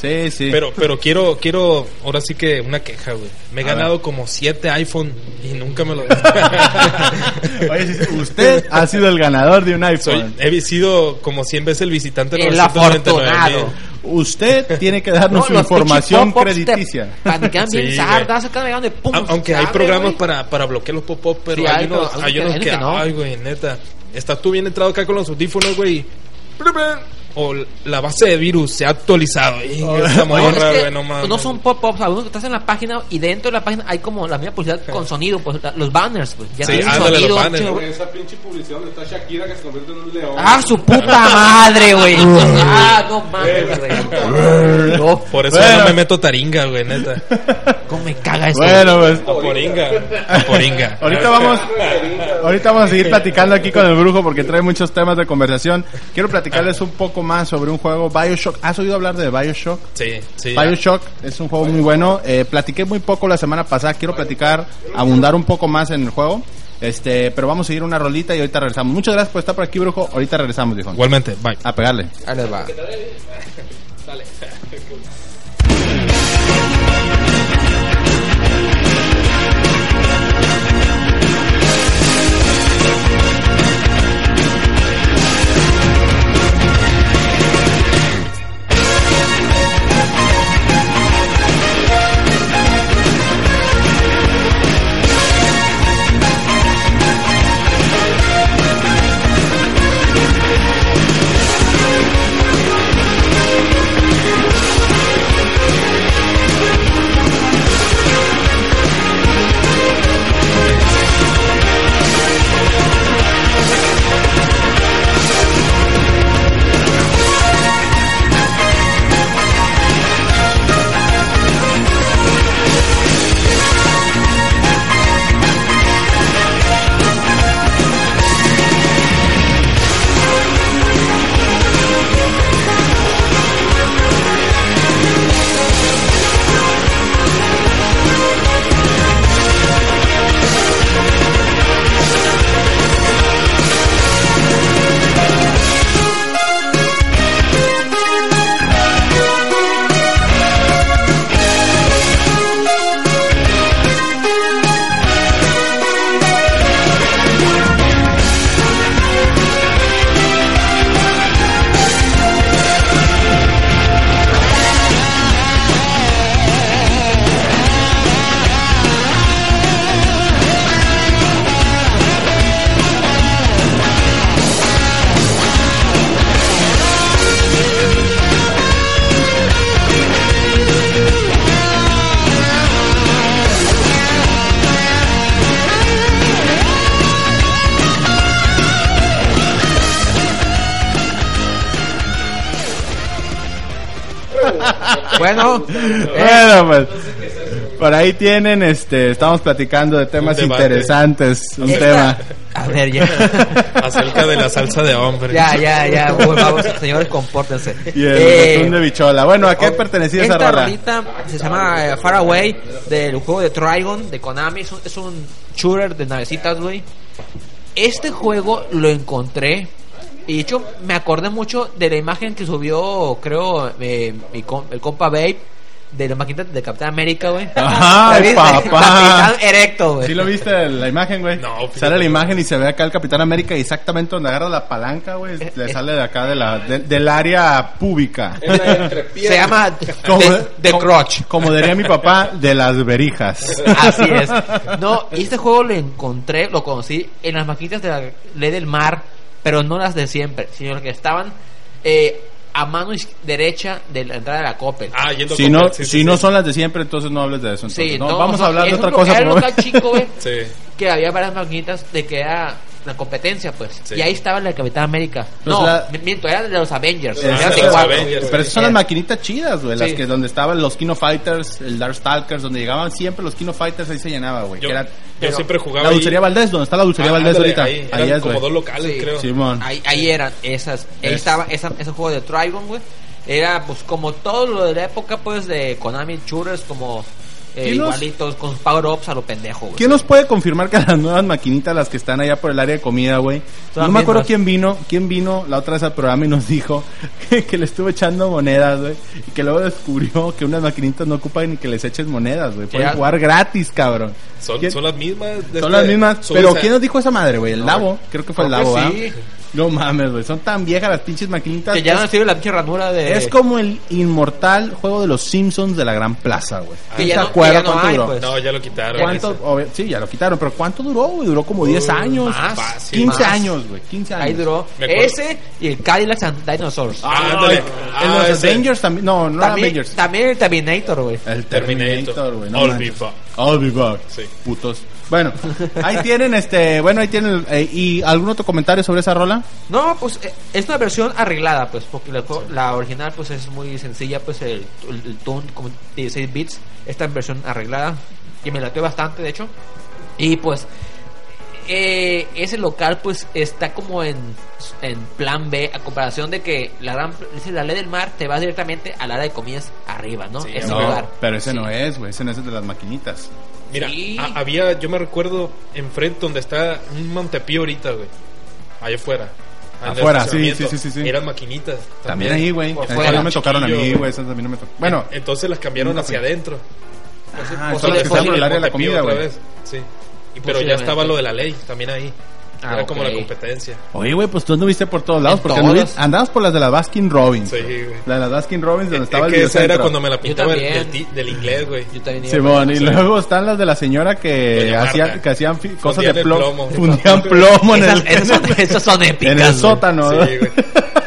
Speaker 1: Sí, sí.
Speaker 5: Pero, pero quiero, quiero, ahora sí que una queja, güey. Me he
Speaker 1: A
Speaker 5: ganado
Speaker 1: ver.
Speaker 5: como siete iPhone y nunca me lo... (laughs)
Speaker 1: Oye, usted ha sido el ganador de un
Speaker 5: Soy,
Speaker 1: iPhone.
Speaker 5: he sido como 100 veces el visitante
Speaker 2: El
Speaker 5: 999
Speaker 2: afortunado.
Speaker 1: Usted (laughs) tiene que darnos su
Speaker 2: los
Speaker 1: información crediticia.
Speaker 2: bien
Speaker 5: Sí,
Speaker 2: sardas, de pum.
Speaker 5: Aunque hay programas para, para bloquear los pop-up, pero
Speaker 2: Sí,
Speaker 5: hay,
Speaker 2: hay,
Speaker 5: unos, hay
Speaker 2: que-
Speaker 5: que
Speaker 2: no.
Speaker 5: ay, güey, neta. Estás tú bien entrado acá con los audífonos, güey. O la base de virus se ha actualizado. Y esta
Speaker 2: No, es que
Speaker 5: no mames.
Speaker 2: no son pop-ups, algunos que estás en la página y dentro de la página hay como la misma publicidad con sonido, pues la- los banners, pues. Ya
Speaker 5: Sí,
Speaker 2: tienen
Speaker 5: ándale, los
Speaker 2: sonido.
Speaker 5: banners.
Speaker 2: chido.
Speaker 3: Esa pinche publicidad donde está Shakira que se convierte en un león.
Speaker 2: Ah, su puta madre, güey. (laughs) ah, no mames, güey. No,
Speaker 5: Por eso
Speaker 1: Bueno.
Speaker 5: no me meto taringa, güey, neta.
Speaker 2: cómo me caga eso.
Speaker 1: Bueno, pues.
Speaker 5: A poringa. A poringa.
Speaker 1: Ahorita vamos, ahorita vamos a seguir platicando aquí con el brujo porque trae muchos temas de conversación. Quiero platicarles un poco más sobre un juego Bioshock. ¿Has oído hablar de Bioshock?
Speaker 5: Sí, sí.
Speaker 1: Bioshock es un juego muy bueno. Eh, platiqué muy poco la semana pasada. Quiero platicar, abundar un poco más en el juego. Este, pero vamos a seguir una rolita y ahorita regresamos. Muchas gracias por estar por aquí, brujo. Ahorita regresamos, dijo.
Speaker 5: Igualmente, bye.
Speaker 1: A pegarle.
Speaker 2: Ahí les va. (laughs) Bueno, (laughs) eh,
Speaker 1: Bueno, pues. Por ahí tienen, este, estamos platicando de temas
Speaker 5: Un
Speaker 1: interesantes. Un
Speaker 2: esta-
Speaker 1: tema.
Speaker 2: A ver, ya. (laughs)
Speaker 5: Acerca de la salsa de hombre.
Speaker 2: Ya, ya, ya. Favor, señores, compórtense.
Speaker 1: Y el
Speaker 2: Eh,
Speaker 1: de bichola. Bueno, ¿a qué pertenecía esa
Speaker 2: Esta
Speaker 1: rola?
Speaker 2: rolita se llama eh, Far Away del juego de Trigon de Konami. Es un, es un shooter de navecitas, güey. Este juego lo encontré. Y de hecho, me acordé mucho de la imagen que subió, creo, eh, mi com- el compa Babe. De la maquinita de Capitán América, güey.
Speaker 1: Ajá, (laughs) papá. (laughs)
Speaker 2: Capitán Erecto, güey.
Speaker 1: ¿Sí lo viste la imagen, güey?
Speaker 5: No, fíjate.
Speaker 1: Sale la imagen y se ve acá el Capitán América y exactamente donde agarra la palanca, güey,
Speaker 2: Eh,
Speaker 1: le
Speaker 2: eh.
Speaker 1: sale de acá de la, de- del área pública. (laughs)
Speaker 2: Se llama
Speaker 1: como-
Speaker 2: Crotch.
Speaker 1: Como diría mi papá, de las verijas.
Speaker 2: Así es. No, este juego lo encontré, lo conocí en las maquinitas de la ley del mar, pero no las de siempre, sino las que estaban eh, a mano derecha de la entrada de la Coppel.
Speaker 5: Ah, yendo
Speaker 1: Si no,
Speaker 5: sí,
Speaker 1: si
Speaker 5: sí.
Speaker 1: no son las de siempre, entonces no hables de eso. Entonces,
Speaker 2: Sí,
Speaker 1: no,
Speaker 2: no,
Speaker 1: vamos a hablar de otra cosa.
Speaker 2: Era un local chico, güey, que había varias maquinitas de que era la competencia, pues.
Speaker 5: Sí.
Speaker 2: Y ahí estaba la de Capitán América.
Speaker 1: Pues
Speaker 2: no,
Speaker 1: la-
Speaker 2: mi- miento, era de los Avengers.
Speaker 5: Ah,
Speaker 2: eran
Speaker 5: de los
Speaker 2: cuatro.
Speaker 5: Avengers.
Speaker 1: Pero esas son las maquinitas chidas, güey. Las
Speaker 2: Sí.
Speaker 1: que donde estaban los Kino Fighters, el Dark Stalkers, donde llegaban siempre los Kino Fighters, ahí se llenaba, güey.
Speaker 5: Yo,
Speaker 1: que era-
Speaker 5: yo
Speaker 2: pero-
Speaker 5: siempre jugaba
Speaker 1: la
Speaker 5: ahí.
Speaker 1: dulcería Valdés, donde está la dulcería
Speaker 5: Ah,
Speaker 1: Valdés
Speaker 5: ándale,
Speaker 1: ahorita.
Speaker 5: Ahí,
Speaker 1: Ahí,
Speaker 5: eran
Speaker 1: es,
Speaker 5: como
Speaker 1: güey.
Speaker 5: dos locales,
Speaker 2: Sí.
Speaker 5: creo.
Speaker 1: Simón.
Speaker 2: Ahí, ahí eran esas. Ahí
Speaker 1: Es-
Speaker 2: estaba esa, ese juego de Trigon, güey. Era pues como todo lo de la época pues de Konami Shooters como eh,
Speaker 1: ¿Quién nos-
Speaker 2: igualitos con power-ups a lo pendejo, güey.
Speaker 1: ¿Quién nos puede confirmar que las nuevas maquinitas, las que están allá por el área de comida, güey? No me acuerdo quién vino, quién vino la otra vez al programa y nos dijo (laughs) que, que le estuvo echando monedas, güey. Y que luego descubrió que unas maquinitas no ocupan ni que les eches monedas, güey. Pueden
Speaker 2: Ya.
Speaker 1: jugar gratis, cabrón.
Speaker 5: Son,
Speaker 1: ¿Quién-
Speaker 5: son las mismas. de
Speaker 1: Son
Speaker 5: este-
Speaker 1: las mismas.
Speaker 5: son
Speaker 1: Pero
Speaker 5: esa-
Speaker 1: ¿quién nos dijo esa madre, güey? El Lavo. Creo que fue el
Speaker 2: Creo que
Speaker 1: Lavo, ¿ah?
Speaker 2: sí.
Speaker 1: No mames, güey. Son tan viejas las pinches maquinitas.
Speaker 2: Que ya
Speaker 1: es,
Speaker 2: no sirve la pinche ranura de.
Speaker 1: es como el inmortal juego de los Simpsons de la Gran Plaza, güey.
Speaker 2: Que
Speaker 1: ¿No
Speaker 2: ya
Speaker 1: te
Speaker 2: no-
Speaker 1: acuerdas
Speaker 2: ya no
Speaker 1: cuánto
Speaker 2: hay,
Speaker 1: duró?
Speaker 2: pues.
Speaker 5: No, ya lo quitaron.
Speaker 1: ¿Cuánto? obvio- sí, ya lo quitaron, pero ¿cuánto duró, güey? Duró como 10 años.
Speaker 2: más,
Speaker 5: fácil.
Speaker 1: 15
Speaker 2: más.
Speaker 1: años, güey. 15 años.
Speaker 2: Ahí duró. Ese y el Cadillac and Dinosaurs.
Speaker 5: Ah,
Speaker 1: en
Speaker 5: Ah,
Speaker 1: los
Speaker 5: ese.
Speaker 1: Avengers también. No, no
Speaker 2: también,
Speaker 1: Avengers.
Speaker 2: también el Terminator, güey.
Speaker 1: El
Speaker 5: Terminator.
Speaker 1: Güey. no
Speaker 5: All be back.
Speaker 1: I'll be back.
Speaker 5: Sí.
Speaker 1: Putos. Bueno, ahí tienen este, bueno, ahí tienen eh, y algún otro comentario sobre esa rola?
Speaker 2: No, pues eh, es una versión arreglada, pues, porque la, la original pues es muy sencilla, pues el, el, el tune como 16 bits, esta versión arreglada, que me latió bastante, de hecho. Y pues eh, ese local pues está como en, en plan B a comparación de que la gran dice la ley del mar te va directamente al área de comidas arriba, ¿no?
Speaker 5: Sí,
Speaker 2: ese
Speaker 5: no,
Speaker 2: lugar.
Speaker 1: pero ese
Speaker 2: Sí.
Speaker 1: no es, güey, ese no es el de las maquinitas.
Speaker 5: Mira,
Speaker 2: Sí.
Speaker 5: había, yo me recuerdo enfrente donde está un Montepío ahorita, güey. Allá afuera.
Speaker 1: Afuera, sí, sí, sí, sí.
Speaker 5: Eran maquinitas.
Speaker 1: También ahí, güey. No me tocaron a mí, güey, esas a mí no me tocaron. Bueno,
Speaker 5: Entonces las cambiaron
Speaker 1: nunca
Speaker 5: hacia adentro.
Speaker 1: ah,
Speaker 5: Pues
Speaker 1: son las
Speaker 5: sí,
Speaker 1: que están por el área de la comida,
Speaker 5: otra
Speaker 1: güey.
Speaker 5: vez. Sí. Y, pero ya estaba lo de la ley también ahí.
Speaker 2: Ah,
Speaker 5: Era como la competencia.
Speaker 1: Oye, güey, pues tú anduviste por todos lados,
Speaker 2: En
Speaker 1: porque anduviste- andabas por las de la Baskin Robbins.
Speaker 5: Sí,
Speaker 1: güey. La de la Baskin Robbins donde
Speaker 5: Es
Speaker 1: estaba el
Speaker 5: que esa era cuando me la pintaba del,
Speaker 2: también.
Speaker 5: del ti- del inglés, güey.
Speaker 2: Yo también iba
Speaker 1: Simón, y luego están las de la señora que hacían, que hacían fi- cosas de
Speaker 5: el
Speaker 1: plomo.
Speaker 5: plomo.
Speaker 1: Fundían plomo en
Speaker 2: Esas,
Speaker 1: el,
Speaker 2: esas son, esas son épicas. (laughs)
Speaker 1: en el
Speaker 2: güey.
Speaker 1: sótano.
Speaker 5: Sí,
Speaker 1: ¿no?
Speaker 5: güey.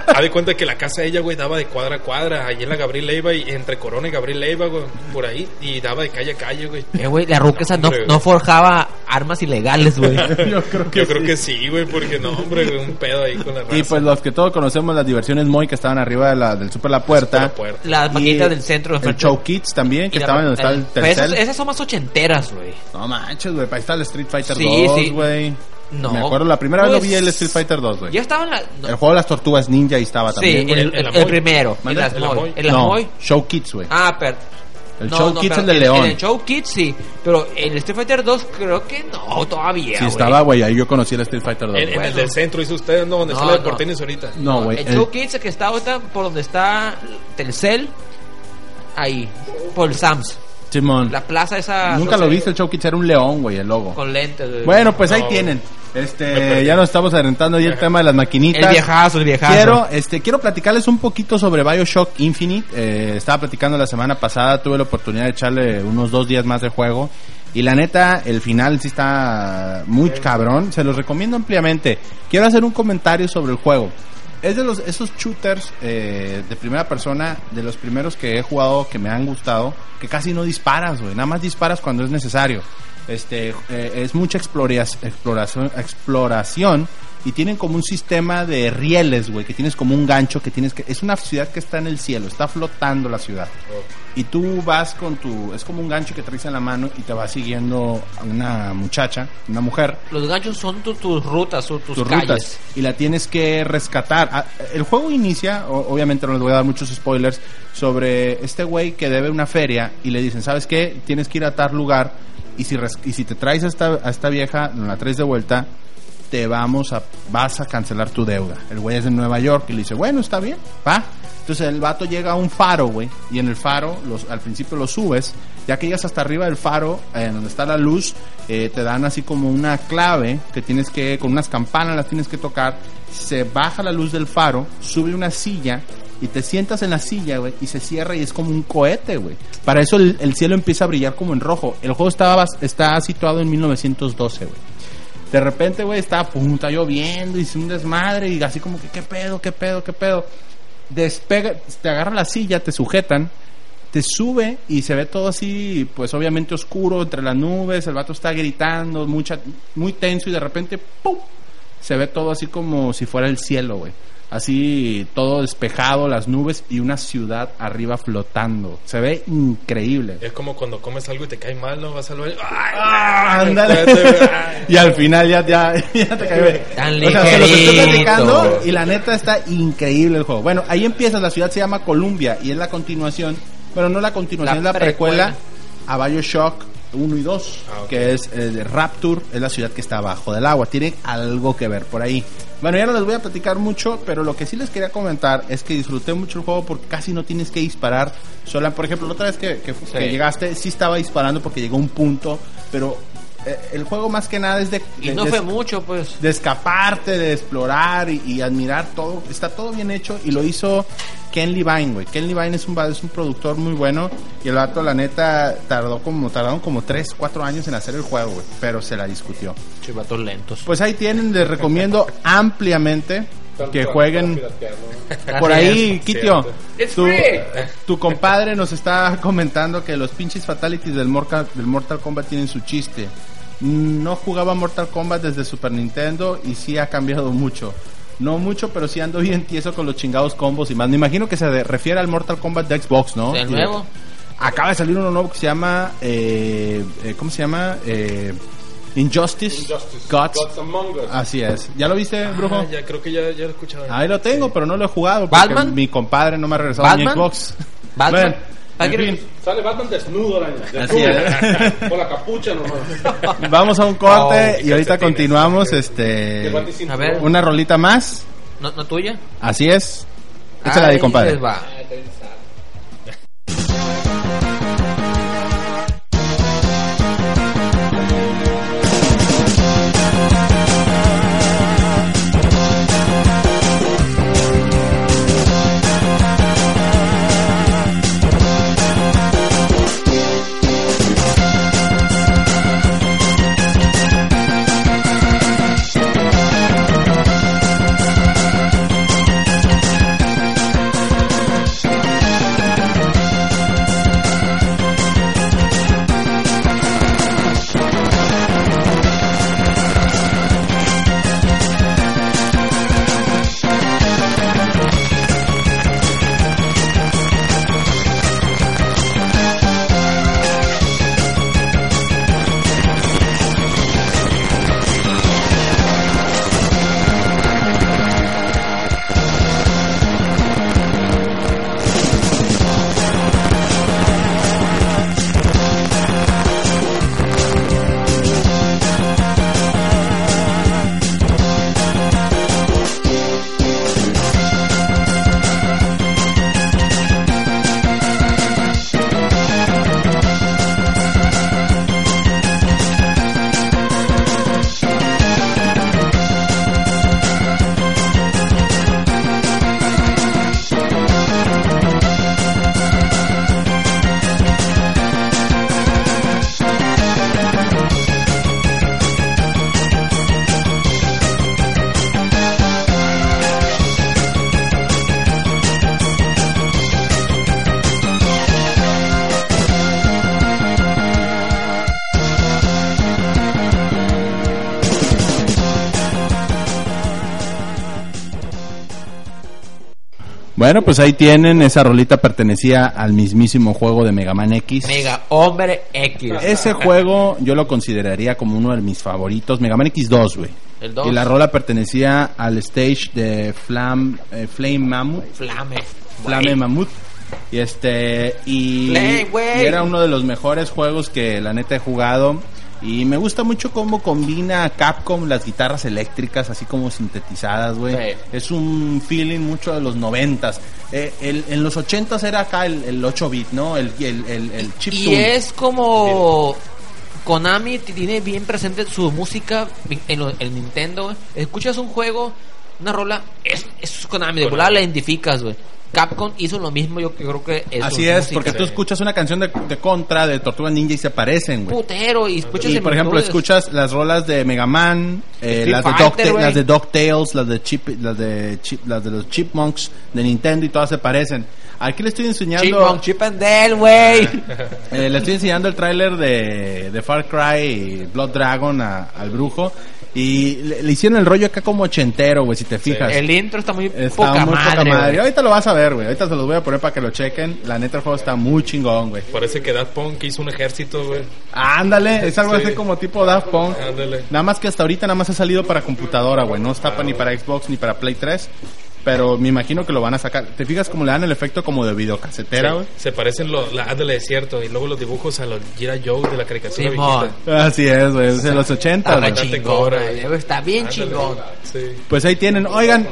Speaker 5: Haz de cuenta que la casa de ella, güey, daba de cuadra a cuadra. Allí en la Gabriel Leiva y entre Corona y Gabriel Leiva, güey, por ahí. Y daba de calle a calle, güey.
Speaker 2: Eh, güey, la ruca esa no,
Speaker 5: Hombre,
Speaker 2: no
Speaker 5: güey.
Speaker 2: forjaba armas ilegales, güey. (laughs)
Speaker 1: Yo creo que
Speaker 5: Yo creo
Speaker 1: sí.
Speaker 5: que sí, güey, porque no, hombre, güey, un pedo ahí con la raza.
Speaker 1: Y pues los que todos conocemos las diversiones Moy que estaban arriba de la, del Super La Puerta.
Speaker 5: la puerta.
Speaker 2: Las maquinitas del centro.
Speaker 1: El
Speaker 2: enfrente.
Speaker 1: Show Kids también, que estaban donde está el
Speaker 2: pero esas,
Speaker 1: tercer.
Speaker 2: esas son más ochenteras, güey.
Speaker 1: No manches, güey. Ahí está el Street Fighter
Speaker 2: Sí,
Speaker 1: 2,
Speaker 2: sí. No.
Speaker 1: Me acuerdo, la primera vez lo
Speaker 2: Pues,
Speaker 1: vi el Street Fighter 2, güey.
Speaker 2: Ya estaba en la... no.
Speaker 1: El juego de las tortugas ninja ahí estaba
Speaker 2: sí,
Speaker 1: también, güey.
Speaker 2: el,
Speaker 5: El-
Speaker 2: el-
Speaker 5: el
Speaker 2: el
Speaker 5: Amoy.
Speaker 2: primero. El
Speaker 1: ¿Mande?
Speaker 5: El
Speaker 2: Asmoy.
Speaker 5: Amoy.
Speaker 2: El
Speaker 1: no,
Speaker 2: Asmoy.
Speaker 1: Show Kids, güey.
Speaker 2: Ah, pero...
Speaker 1: el
Speaker 2: no,
Speaker 1: Show
Speaker 2: no,
Speaker 1: Kids,
Speaker 2: pero
Speaker 1: el de
Speaker 2: en-
Speaker 1: León.
Speaker 2: En el Show Kids sí, pero el Street Fighter 2 creo que no, todavía,
Speaker 1: Sí, estaba, güey. Ahí yo conocí el Street Fighter 2.
Speaker 5: En, el del centro hizo usted, ¿no? Donde
Speaker 2: No,
Speaker 5: de
Speaker 2: no.
Speaker 5: Porteños ahorita.
Speaker 1: No, güey.
Speaker 2: El
Speaker 1: el-
Speaker 2: Show Kids el que está ahorita por donde está Telcel, ahí, por el Sams.
Speaker 1: Simón.
Speaker 2: La plaza esa...
Speaker 1: Nunca
Speaker 2: no
Speaker 1: lo
Speaker 2: sé,
Speaker 1: viste, el Show Kids era un león, güey, el logo.
Speaker 2: Con lentes. güey.
Speaker 1: Bueno, pues ahí
Speaker 5: No,
Speaker 1: tienen. Este, ya nos estamos adelantando ahí el tema de las maquinitas.
Speaker 2: El viejazo, el viejazo.
Speaker 1: Quiero, este, quiero platicarles un poquito sobre Bioshock Infinite. Eh, estaba platicando la semana pasada, tuve la oportunidad de echarle unos dos días más de juego. Y la neta, el final sí está muy cabrón. Se los recomiendo ampliamente. Quiero hacer un comentario sobre el juego. Es de los, esos shooters eh, de primera persona, de los primeros que he jugado que me han gustado, que casi no disparas, güey. Nada más disparas cuando es necesario. Este, eh, es mucha exploras- exploración, exploración y tienen como un sistema de rieles, güey, que tienes como un gancho que tienes que... Es una ciudad que está en el cielo, está flotando la ciudad. Y tú vas con tu... Es como un gancho que traes en la mano y te va siguiendo una muchacha, una mujer,
Speaker 2: Los ganchos son tu- tus rutas, son tus,
Speaker 1: tus
Speaker 2: calles.
Speaker 1: rutas y la tienes que rescatar. Ah, El juego inicia, o- obviamente no les voy a dar muchos spoilers, sobre este güey que debe una feria y le dicen, ¿sabes qué? Tienes que ir a tal lugar y si, y si te traes a esta, a esta vieja, la traes de vuelta, te vamos a, vas a cancelar tu deuda. El güey es de Nueva York y le dice, bueno, está bien, va. Entonces el vato llega a un faro, güey, y en el faro, los, al principio lo subes, ya que llegas hasta arriba del faro, en donde está la luz, eh, te dan así como una clave que tienes que, con unas campanas las tienes que tocar, se baja la luz del faro, sube una silla y te sientas en la silla, güey, y se cierra y es como un cohete, güey. Para eso el, el cielo empieza a brillar como en rojo. El juego estaba, está situado en 1912, güey. De repente, güey, está, pum, está lloviendo y es un desmadre y así como que, ¿qué pedo, qué pedo, qué pedo? Despega, te agarra la silla, te sujetan, te sube y se ve todo así, pues obviamente oscuro, entre las nubes, el vato está gritando, mucha, muy tenso y de repente, ¡pum! Se ve todo así como si fuera el cielo, güey. Así todo despejado, las nubes y una ciudad arriba flotando. Se ve increíble.
Speaker 5: Es como cuando comes algo y te cae mal, ¿no? Vas al baño.
Speaker 1: Ah, ándale. (laughs) Y al final ya, ya, ya te cae.
Speaker 2: Tan
Speaker 1: O sea, se los estoy platicando y la neta está increíble el juego. Bueno, ahí empieza, la ciudad se llama Columbia y es la continuación, pero no la continuación,
Speaker 2: La
Speaker 1: es la precuela,
Speaker 2: precuela.
Speaker 1: a Bioshock 1 y 2,
Speaker 5: Ah,
Speaker 1: que es eh, de Rapture, es la ciudad que está abajo del agua. Tiene algo que ver por ahí. Bueno, ya no les voy a platicar mucho, pero lo que sí les quería comentar es que disfruté mucho el juego porque casi no tienes que disparar. Sola, por ejemplo, la otra vez que, que- que llegaste, sí estaba disparando porque llegó un punto, pero el juego más que nada es de,
Speaker 2: Y
Speaker 1: de-
Speaker 2: no
Speaker 1: de-
Speaker 2: fue mucho, pues.
Speaker 1: de escaparte, de explorar y, y admirar todo. Está todo bien hecho y lo hizo Ken Levine, güey. Ken Levine es un, es un productor muy bueno y el vato, la neta, tardó como, tardaron como 3, 4 años en hacer el juego, güey. Pero se la discutió.
Speaker 2: Chivatos lentos.
Speaker 1: Pues ahí tienen, les recomiendo (laughs) ampliamente que jueguen (laughs) por ahí. Kitio.
Speaker 2: It's
Speaker 1: Tu, tu compadre nos está comentando que los pinches fatalities del Mortal, del Mortal Kombat tienen su chiste. No jugaba Mortal Kombat desde Super Nintendo y sí ha cambiado mucho. No mucho, pero sí ando bien tieso con los chingados combos y más. Me imagino que se refiere al Mortal Kombat de Xbox, ¿no?
Speaker 2: ¿El nuevo?
Speaker 1: Acaba de salir uno nuevo que se llama. eh, eh, ¿Cómo se llama? Eh, Injustice,
Speaker 3: Injustice.
Speaker 1: Gods.
Speaker 3: Gods Among Us.
Speaker 1: Así es. ¿Ya lo viste, Brujo?
Speaker 5: Ah, ya creo que ya, ya lo he escuchado.
Speaker 1: Ahí lo tengo, pero no lo he jugado porque
Speaker 2: ¿Batman?
Speaker 1: mi compadre no me ha regresado mi
Speaker 2: ¿Batman?
Speaker 1: Xbox.
Speaker 2: ¿Batman?
Speaker 1: Bueno, en fin,
Speaker 3: Sale Batman desnudo, araña.
Speaker 1: Así
Speaker 3: Desnudo. (laughs) Con la capucha nomás. (laughs)
Speaker 1: vamos a un corte
Speaker 5: Oh,
Speaker 1: y ahorita continuamos. Este,
Speaker 2: A ver.
Speaker 1: una rolita más.
Speaker 2: ¿No, no tuya?
Speaker 1: Así es. Échala ahí,
Speaker 2: Ahí
Speaker 1: compadre.
Speaker 2: les va.
Speaker 1: Bueno, pues ahí tienen. Esa rolita pertenecía al mismísimo juego de Mega Man X.
Speaker 2: Mega Hombre X.
Speaker 1: Ese juego yo lo consideraría como uno de mis favoritos. Mega Man X2, güey.
Speaker 2: El 2.
Speaker 1: Y la rola pertenecía al stage de Flam, eh, Flame Mammoth.
Speaker 2: Flame.
Speaker 1: Flame. Mammoth. Y este y era uno de los mejores juegos que la neta he jugado. Y me gusta mucho cómo combina Capcom las guitarras eléctricas, así como sintetizadas, güey.
Speaker 2: Sí.
Speaker 1: Es un feeling mucho de los noventas. Eh, el- en los ochentas era acá el, el 8 bit, ¿no? El, el, el, el chip
Speaker 2: Y
Speaker 1: tune.
Speaker 2: es como Konami tiene bien presente su música en lo- el Nintendo. güey. Escuchas un juego, una rola, es, es Konami, de volada la identificas, güey. Capcom hizo lo mismo, yo creo que es
Speaker 1: Así es, porque tú escuchas una canción de, de Contra, de Tortuga Ninja y se parecen, güey.
Speaker 2: putero y escuchas
Speaker 1: Y por ejemplo, escuchas las rolas de Mega Man, eh, las, de
Speaker 2: Fighter,
Speaker 1: las de DuckTales, las de Chip, las de Chip- las de los Chipmunks de Nintendo y todas se parecen. Aquí le estoy enseñando,
Speaker 2: Chipmunk, Chip and Dale, güey. (laughs)
Speaker 1: eh, le estoy enseñando el tráiler de, de Far Cry y Blood Dragon a- al brujo y le, le hicieron el rollo acá como ochentero, güey, si te fijas.
Speaker 2: El intro está muy
Speaker 1: Está
Speaker 2: poca
Speaker 1: muy
Speaker 2: madre.
Speaker 1: poca madre. Ahorita lo vas a ver, güey. Ahorita se los voy a poner para que lo chequen. La neta el juego está muy chingón, güey.
Speaker 5: Parece que Daft Punk hizo un ejército, güey.
Speaker 1: Ándale, es algo
Speaker 5: Sí.
Speaker 1: así como tipo Daft Punk.
Speaker 5: Ándale.
Speaker 1: Nada más que hasta ahorita nada más ha salido para computadora, güey. No está pa- ni para Xbox ni para Play 3. Pero me imagino que lo van a sacar. ¿Te fijas cómo le dan el efecto como de videocasetera, güey?
Speaker 5: Se parecen los, la del desierto y luego los dibujos a los Gira Joe de la caricatura viejita.
Speaker 1: Así es, güey, es de los 80,
Speaker 2: Está
Speaker 1: güey.
Speaker 2: bien
Speaker 5: Bastante
Speaker 2: chingón. Está bien
Speaker 5: Ándale.
Speaker 2: chingón.
Speaker 5: Sí.
Speaker 1: Pues ahí tienen. Oigan,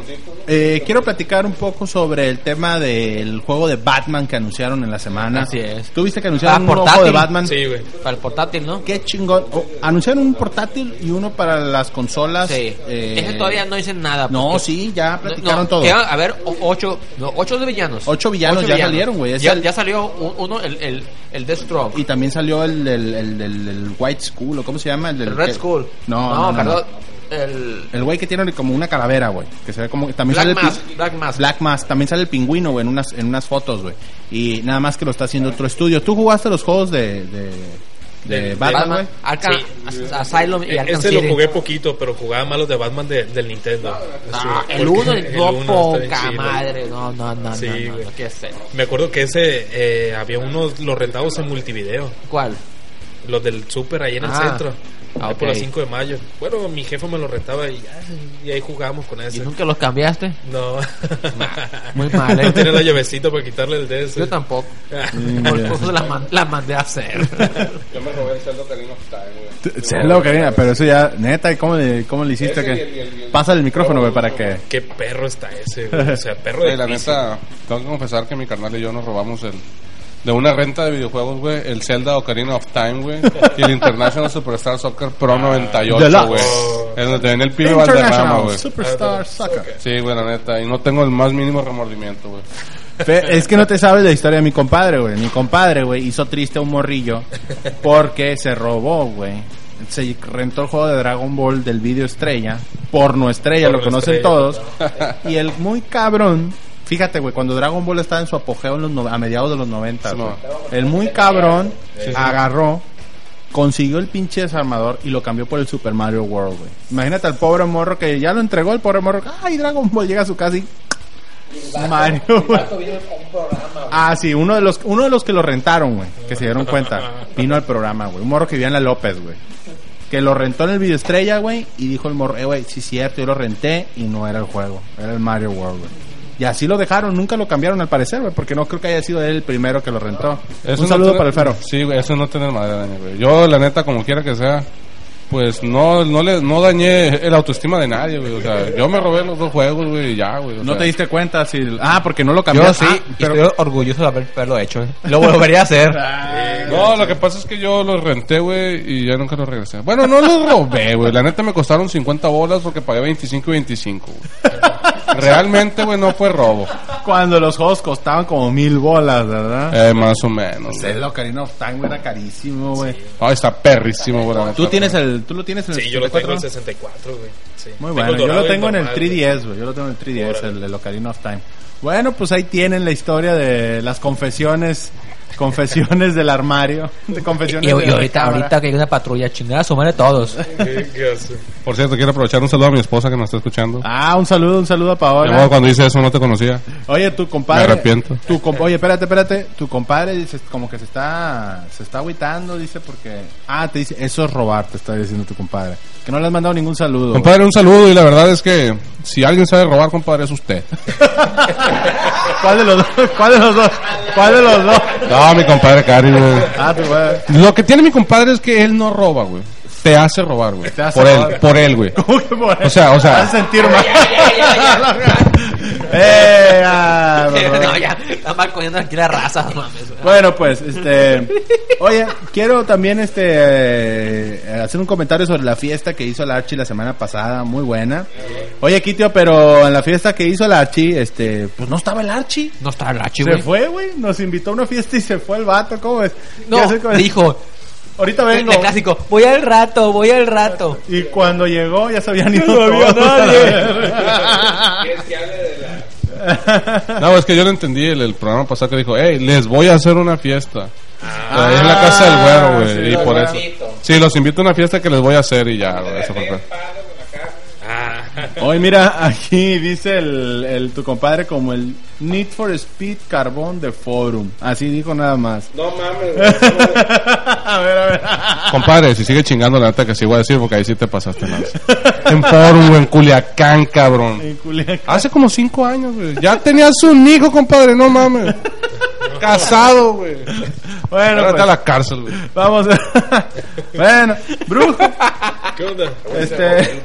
Speaker 1: eh, quiero platicar un poco sobre el tema del juego de Batman que anunciaron en la semana.
Speaker 2: Así es.
Speaker 1: ¿Tú viste que anunciaron
Speaker 2: Ah,
Speaker 1: un
Speaker 2: portátil.
Speaker 1: juego de Batman?
Speaker 5: Sí, güey.
Speaker 2: Para el portátil, ¿no?
Speaker 1: Qué chingón. Oh, anunciaron un portátil y uno para las consolas.
Speaker 2: Sí.
Speaker 1: eh,
Speaker 2: Ese todavía no dicen nada.
Speaker 1: No, sí, ya
Speaker 2: No,
Speaker 1: platicaron
Speaker 2: no,
Speaker 1: todo.
Speaker 2: A ver, o- ocho, no, ocho de villanos.
Speaker 1: Ocho villanos ya salieron, güey.
Speaker 2: Ya,
Speaker 1: el-
Speaker 2: ya salió un- uno, el, el, el Deathstroke.
Speaker 1: Y también salió el, el, White School, ¿o cómo se llama? El, del
Speaker 2: Red
Speaker 1: que-
Speaker 2: Skull.
Speaker 1: No, no, no,
Speaker 2: perdón.
Speaker 1: no.
Speaker 2: El
Speaker 1: El güey que tiene como una calavera, güey. Que se ve como. También
Speaker 2: Black
Speaker 1: sale el.
Speaker 2: Black Mask.
Speaker 1: Black Mask. También sale el pingüino, güey, en unas, en unas fotos, güey. Y nada más que lo está haciendo otro estudio. ¿Tú jugaste los juegos de, de, de
Speaker 5: De-
Speaker 1: Batman?
Speaker 2: Batman,
Speaker 5: Sí.
Speaker 2: Asylum y Arkham
Speaker 5: Este lo jugué poquito, pero jugaba más los de Batman de- del Nintendo.
Speaker 2: Ah,
Speaker 5: Sí,
Speaker 2: el uno, el no poca madre. No, no, no,
Speaker 5: Sí,
Speaker 2: no, no,
Speaker 5: güey.
Speaker 2: no, qué sé.
Speaker 5: Me acuerdo que ese eh, había unos los rentados en multivideo,
Speaker 2: ¿Cuál?
Speaker 5: los del super ahí en el
Speaker 2: Ah,
Speaker 5: centro.
Speaker 2: Ah,
Speaker 5: ahí
Speaker 2: ok.
Speaker 5: Por las 5 de mayo. Bueno, mi jefe me lo rentaba y, y ahí jugábamos con
Speaker 2: ¿Y
Speaker 5: ese.
Speaker 2: nunca los cambiaste?
Speaker 5: No.
Speaker 2: Muy (laughs) mal, ¿eh?
Speaker 5: No tenía la llavecita para quitarle el DS.
Speaker 2: Yo tampoco. (laughs) Por eso la, man- la mandé a hacer. (laughs)
Speaker 3: Yo me robé el Zelda Ocarina of Time,
Speaker 1: lo que pero eso ya, neta, ¿y ¿cómo le, cómo le hiciste?
Speaker 3: Ese y
Speaker 1: que
Speaker 3: el- y el- y el-
Speaker 1: Pasa el micrófono, güey, para que...
Speaker 5: Qué perro está ese, güey. O sea, perro de
Speaker 3: la neta, tengo que confesar que mi carnal y yo nos robamos el de una renta de videojuegos, güey, el Zelda Ocarina of Time, güey, y el International Superstar Soccer Pro 98,
Speaker 1: Deluxe.
Speaker 3: güey. Es donde ven el pibe Valderrama,
Speaker 1: International
Speaker 3: güey.
Speaker 1: Superstar Soccer.
Speaker 3: Sí, güey, la neta, y no tengo el más mínimo remordimiento, güey.
Speaker 1: Es que no te sabes la historia de mi compadre, güey. Mi compadre, güey, hizo triste a un morrillo porque se robó, güey. Se rentó el juego de Dragon Ball del video estrella, porno estrella,
Speaker 5: Porno
Speaker 1: lo conocen
Speaker 5: estrella.
Speaker 1: todos. Y el muy cabrón, fíjate, güey, cuando Dragon Ball estaba en su apogeo en los no- a mediados de los 90,
Speaker 3: Sí,
Speaker 1: el muy cabrón agarró, consiguió el pinche desarmador y lo cambió por el Super Mario World, güey. Imagínate al pobre morro que ya lo entregó el pobre morro. Ay, Dragon Ball llega a su casa y Mario. Ah, sí, uno de los uno de los que lo rentaron, güey, que se dieron cuenta, vino al programa, güey. Un morro que vivía en la López, güey. Que lo rentó en el video estrella, güey, y dijo el morro, eh, güey, sí es cierto, yo lo renté y no era el juego, era el Mario World, güey. Y así lo dejaron, nunca lo cambiaron al parecer, güey, porque no creo que haya sido él el primero que lo rentó.
Speaker 3: Eso
Speaker 1: Un
Speaker 3: no
Speaker 1: saludo
Speaker 3: tener-
Speaker 1: para el Fero.
Speaker 3: Sí, güey, eso no tener madre, güey. Yo, la neta, como quiera que sea, pues no, no le, no dañé el autoestima de nadie, güey. O sea, yo me robé los dos juegos, güey, y ya, güey.
Speaker 1: No
Speaker 3: sea.
Speaker 1: te diste cuenta si... Ah, porque no lo
Speaker 2: Yo
Speaker 1: cambiaste.
Speaker 2: sí,
Speaker 1: Ah, pero...
Speaker 2: estoy orgulloso de haber- haberlo hecho. ¿eh? Lo volvería a hacer. (laughs) (laughs)
Speaker 3: No, lo que pasa es que yo los renté, güey, y ya nunca los regresé. Bueno, no los robé, güey. La neta me costaron 50 bolas porque pagué 25 y 25, güey. (laughs) Realmente, güey, no fue robo.
Speaker 1: Cuando los juegos costaban como mil bolas, ¿verdad?
Speaker 3: Eh, más o menos.
Speaker 1: El Ocarina of Time güey, era carísimo, güey.
Speaker 3: Ay, está perrísimo, güey.
Speaker 1: ¿Tú tienes el, tú lo tienes en el
Speaker 5: Sí, yo lo tengo en
Speaker 1: 64?
Speaker 5: 64, güey. Sí.
Speaker 1: Muy bueno, yo lo tengo en el
Speaker 5: normal, güey.
Speaker 1: 3DS, güey. Yo lo tengo en el 3DS,
Speaker 5: Órale.
Speaker 1: el, el Ocarina of Time. Bueno, pues ahí tienen la historia de las confesiones, confesiones del armario, de
Speaker 2: Y,
Speaker 1: confesiones
Speaker 2: y
Speaker 1: de la
Speaker 2: ahorita, ahorita que hay una patrulla chingada, sumar todos.
Speaker 5: Qué- qué hace.
Speaker 3: Por cierto, quiero aprovechar un saludo a mi esposa que nos está escuchando.
Speaker 1: Ah, un saludo, un saludo a Paola.
Speaker 3: cuando dice eso no te conocía.
Speaker 1: Oye, tu compadre.
Speaker 3: Me arrepiento.
Speaker 1: Tu comp- Oye, espérate, espérate. Tu compadre dice como que se está se está agüitando, dice porque Ah, te dice, eso es robar, te está diciendo tu compadre. Que no le has mandado ningún saludo. güey.
Speaker 3: Compadre, un saludo y la verdad es que si alguien sabe robar, compadre, es usted. (laughs)
Speaker 1: ¿Cuál de los dos? ¿Cuál de los dos? ¿Cuál de los dos?
Speaker 3: No, mi compadre Cari, güey.
Speaker 1: Ah, tu compadre.
Speaker 3: Lo que tiene mi compadre es que él no roba, güey. Te hace robar, güey.
Speaker 1: Te hace
Speaker 3: Por
Speaker 1: robar.
Speaker 3: él, por él, güey. (laughs)
Speaker 1: ¿Cómo que por
Speaker 3: O sea, o sea-
Speaker 1: Te vas a sentir mal. (laughs) Eh, ah,
Speaker 2: no, (laughs) ya, está balconeando aquí la raza, no mames.
Speaker 1: Bueno, pues, este, oye, quiero también, este, eh, hacer un comentario sobre la fiesta que hizo la Archie la semana pasada, muy buena. Oye, Kitio, pero en la fiesta que hizo la Archie, este, pues no estaba el Archie.
Speaker 2: No está el Archie,
Speaker 1: Se
Speaker 2: güey.
Speaker 1: fue, güey, nos invitó a una fiesta y se fue el vato, ¿cómo ves?
Speaker 2: No,
Speaker 1: ¿Qué hace con-
Speaker 2: dijo,
Speaker 1: ahorita
Speaker 2: el
Speaker 1: vengo.
Speaker 2: clásico, voy al rato, voy al rato.
Speaker 1: Y cuando llegó ya se habían ido
Speaker 2: No había
Speaker 1: todos. (laughs)
Speaker 3: No, es que yo lo entendí el, el programa pasado que dijo, hey, les voy a hacer una fiesta. Ahí en la casa del güero, güey.
Speaker 1: sí,
Speaker 3: y por eso. Sí, los invito a una fiesta que les voy a hacer y ya, güey. Eso fue.
Speaker 5: Ah,
Speaker 1: Hoy mira, aquí dice el, el- tu compadre como el Need for Speed Carbón de Forum. Así dijo nada más. (laughs)
Speaker 5: No mames,
Speaker 1: a ver, a ver.
Speaker 3: Compadre, si sigue chingando la neta que sí voy a decir porque ahí sí te pasaste más. En Forum, en Culiacán, cabrón.
Speaker 1: En Culiacán.
Speaker 3: Hace como cinco años, güey. Ya tenías un hijo, compadre, no mames. (laughs) Casado, güey.
Speaker 1: Bueno,
Speaker 3: Ahora está a
Speaker 1: pues,
Speaker 3: la cárcel, güey.
Speaker 1: vamos. (laughs) bueno, brujo.
Speaker 5: ¿qué onda?
Speaker 1: Este,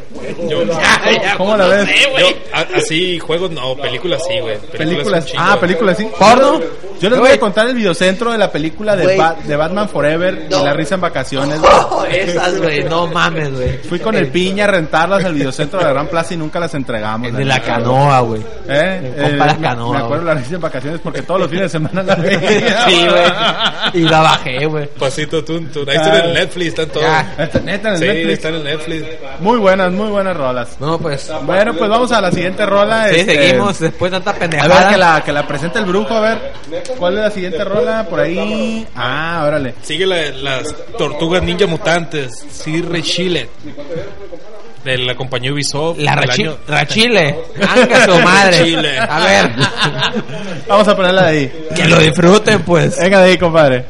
Speaker 5: Yo, (laughs)
Speaker 1: ¿cómo la ves?
Speaker 5: yo, a- así, juegos no, películas sí, güey.
Speaker 1: Películas.
Speaker 5: un chingo.
Speaker 1: Ah, películas sí.
Speaker 2: ¿Porno?
Speaker 1: Yo les voy a contar el videocentro de la película de,
Speaker 2: Güey.
Speaker 1: Ba- de Batman Forever y La risa en vacaciones.
Speaker 2: Oh, esas, güey, no mames, güey.
Speaker 1: Fui con el piña a rentarlas al videocentro de la Gran Plaza y nunca las entregamos.
Speaker 2: El de la canoa, güey.
Speaker 1: ¿Eh? Eh,
Speaker 2: las
Speaker 1: me-
Speaker 2: canoas,
Speaker 1: Me acuerdo
Speaker 2: güey.
Speaker 1: la risa en vacaciones porque todos los fines de semana la.
Speaker 2: Sí, güey. Y la bajé, güey.
Speaker 5: Pasito Tuntun. Ahí está en el Netflix, están todos.
Speaker 2: Ya.
Speaker 1: Neta, en el
Speaker 5: Sí,
Speaker 1: Netflix.
Speaker 5: está en el Netflix.
Speaker 1: Muy buenas, muy buenas rolas.
Speaker 2: No, pues.
Speaker 1: Bueno, pues vamos a la siguiente rola.
Speaker 2: Sí,
Speaker 1: este,
Speaker 2: seguimos después de tanta
Speaker 1: A
Speaker 2: pendejada.
Speaker 1: ver, que la, que la presente el brujo, a ver. ¿Cuál es la siguiente rola? Por ahí. Ah, órale.
Speaker 5: Sigue la- las tortugas ninja mutantes. Sí, Chile. De la compañía Ubisoft.
Speaker 2: La rachi-
Speaker 5: año-
Speaker 2: Rachile. (laughs) Su madre.
Speaker 5: Chile.
Speaker 2: A ver.
Speaker 1: Vamos a ponerla de ahí.
Speaker 2: Que lo disfruten, pues.
Speaker 1: Venga de ahí, compadre.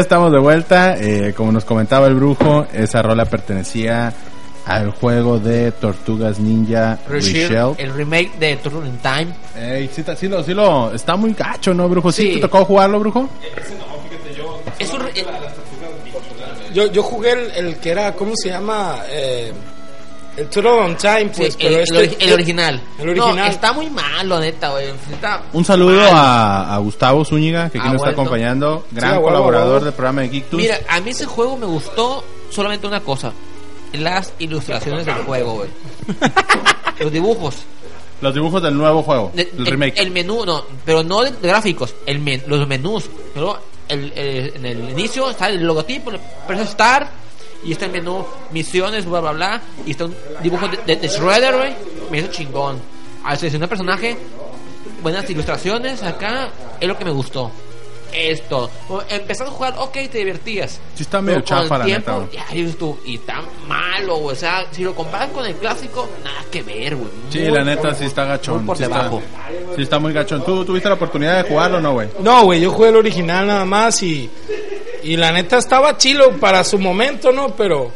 Speaker 1: Ya estamos de vuelta. Eh, como nos comentaba el brujo, esa rola pertenecía al juego de Tortugas Ninja Reshelled.
Speaker 2: El remake de Turn in Time.
Speaker 1: Ey, sí, sí lo, sí lo, está muy gacho, ¿no, brujo? ¿Sí,
Speaker 2: Sí.
Speaker 1: te tocó jugarlo, brujo?
Speaker 2: Es un. eh,
Speaker 6: Yo, yo jugué el, el que era, ¿cómo se llama? Eh, el Turtle on Time, pues,
Speaker 2: el,
Speaker 6: pero
Speaker 2: el
Speaker 6: este...
Speaker 2: el original.
Speaker 6: El original.
Speaker 2: No, está muy malo, neta, güey.
Speaker 1: Un saludo a, a Gustavo Zúñiga, que aquí
Speaker 2: Ah,
Speaker 1: nos está
Speaker 2: bueno.
Speaker 1: acompañando. Gran colaborador del programa de Geektus.
Speaker 2: Mira, a mí ese juego me gustó solamente una cosa. Las ilustraciones del juego, güey. (laughs) Los dibujos.
Speaker 1: Los dibujos del nuevo juego,
Speaker 2: De-
Speaker 1: el
Speaker 2: el,
Speaker 1: remake.
Speaker 2: el menú, no, pero no de, gráficos, el men- los menús. Pero el, el- en el inicio está el logotipo, le presas Start y está el menú misiones, bla, bla, bla. Y está un dibujo de, de- de Shredder, güey. Me hizo chingón. Al seleccionar personaje, buenas ilustraciones acá, es lo que me gustó. Esto, empezando a jugar, ok, te divertías.
Speaker 1: Sí está medio chafa, la
Speaker 2: tiempo,
Speaker 1: neta,
Speaker 2: ya tú, y está malo, güey. O sea, si lo comparas con el clásico, nada que ver, güey.
Speaker 1: Sí,
Speaker 2: Muy
Speaker 1: la neta
Speaker 2: por-
Speaker 1: sí está gachón.
Speaker 2: por
Speaker 1: sí, está,
Speaker 2: debajo.
Speaker 1: sí está muy gachón. ¿Tú tuviste la oportunidad de jugarlo o no, güey?
Speaker 6: No, güey, yo jugué el original nada más y... Y la neta estaba chilo para su momento, ¿no? Pero...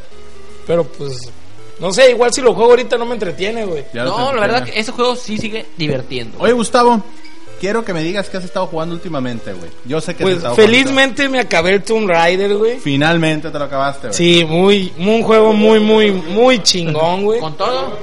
Speaker 6: Pero pues... No sé, igual si lo juego ahorita no me entretiene, güey.
Speaker 1: Ya
Speaker 2: No, la verdad que ese juego sí sigue divirtiendo.
Speaker 1: Oye, Gustavo, quiero que me digas qué has estado jugando últimamente, güey. Yo sé que has
Speaker 6: Pues
Speaker 1: estado jugando.
Speaker 6: felizmente me acabé el Tomb Raider, güey.
Speaker 1: Finalmente te lo acabaste, güey.
Speaker 6: Sí, muy, un juego muy, muy, muy chingón, güey.
Speaker 2: ¿Con todo?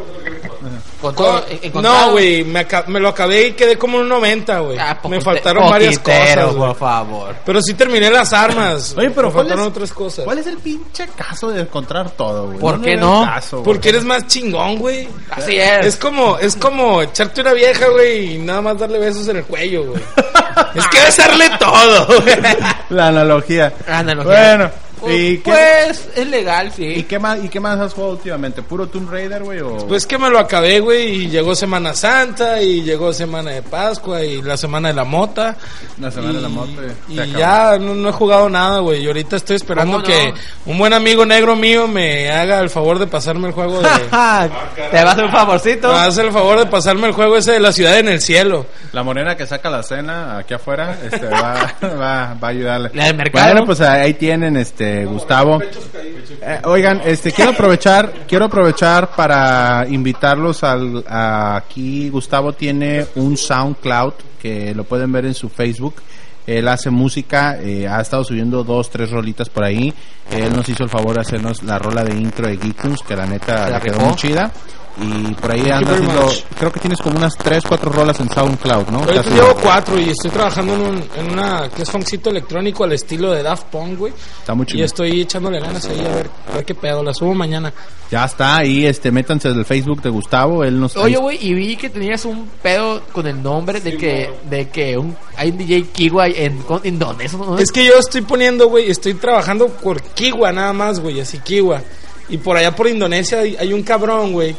Speaker 2: ¿Con
Speaker 6: Con-
Speaker 2: todo? encontrado?
Speaker 6: No, güey, me, aca- me lo acabé y quedé como un 90, güey.
Speaker 2: Ah,
Speaker 6: me faltaron varias cosas,
Speaker 2: por favor.
Speaker 6: Pero sí terminé las armas.
Speaker 1: Oye, pero
Speaker 6: me
Speaker 1: ¿cuál
Speaker 6: faltaron
Speaker 1: es-
Speaker 6: otras cosas.
Speaker 1: ¿Cuál es el pinche caso de encontrar todo, güey?
Speaker 2: ¿Por qué no?
Speaker 1: caso.
Speaker 6: Porque eres más chingón, güey.
Speaker 2: Así es.
Speaker 6: Es como, es como echarte una vieja, güey, y nada más darle besos en el cuello, güey. (laughs) es que besarle todo, güey. (laughs)
Speaker 1: La analogía.
Speaker 2: Analogía.
Speaker 1: Bueno, ¿y qué,
Speaker 2: Pues es legal, sí.
Speaker 1: ¿y qué más, ¿y qué más has jugado últimamente? ¿Puro Tomb Raider, güey? O...
Speaker 6: Pues que me lo acabé, güey, y llegó Semana Santa, y llegó Semana de Pascua, y la Semana de la Mota.
Speaker 1: La semana de la moto.
Speaker 6: Y
Speaker 1: se acabó.
Speaker 6: ya no, no he jugado nada, güey. Y ahorita estoy esperando que un buen amigo negro mío me haga el favor de pasarme el juego de... (laughs)
Speaker 2: Te va a hacer un favorcito.
Speaker 6: me hace el favor de pasarme el juego ese de la ciudad en el cielo.
Speaker 1: La morena que saca la cena aquí afuera este, va, (laughs) va, va a ayudarle.
Speaker 2: La del mercado.
Speaker 1: Bueno, pues ahí tienen, este, Gustavo. Eh, oigan, este, quiero aprovechar, quiero aprovechar para invitarlos al, a- aquí. Gustavo tiene un SoundCloud que lo pueden ver en su Facebook. Él hace música, eh, ha estado subiendo dos, tres rolitas por ahí. Él nos hizo el favor de hacernos la rola de intro de Geekums, que la neta
Speaker 2: ¿Se la
Speaker 1: quedó muy chida. Y por ahí
Speaker 6: you
Speaker 1: anda
Speaker 6: very
Speaker 1: haciendo,
Speaker 6: much.
Speaker 1: creo que tienes como unas tres, cuatro rolas en SoundCloud, ¿no?
Speaker 6: Ahorita llevo cuatro y estoy trabajando en, un, en una que es funkcito electrónico al estilo de Daft Punk, güey.
Speaker 1: Está muy
Speaker 6: Y
Speaker 1: chido.
Speaker 6: estoy echándole ganas ahí a ver, a ver qué pedo. La subo mañana.
Speaker 1: Ya está ahí, este, métanse del Facebook de Gustavo, él nos...
Speaker 2: Oye, güey, y vi que tenías un pedo con el nombre de que de que un, hay un DJ Kiwa en, en dónde eso no
Speaker 6: Es que yo estoy poniendo, güey, estoy trabajando por Kiwa nada más, güey, así Kiwa. Y por allá por Indonesia hay, hay un cabrón, güey,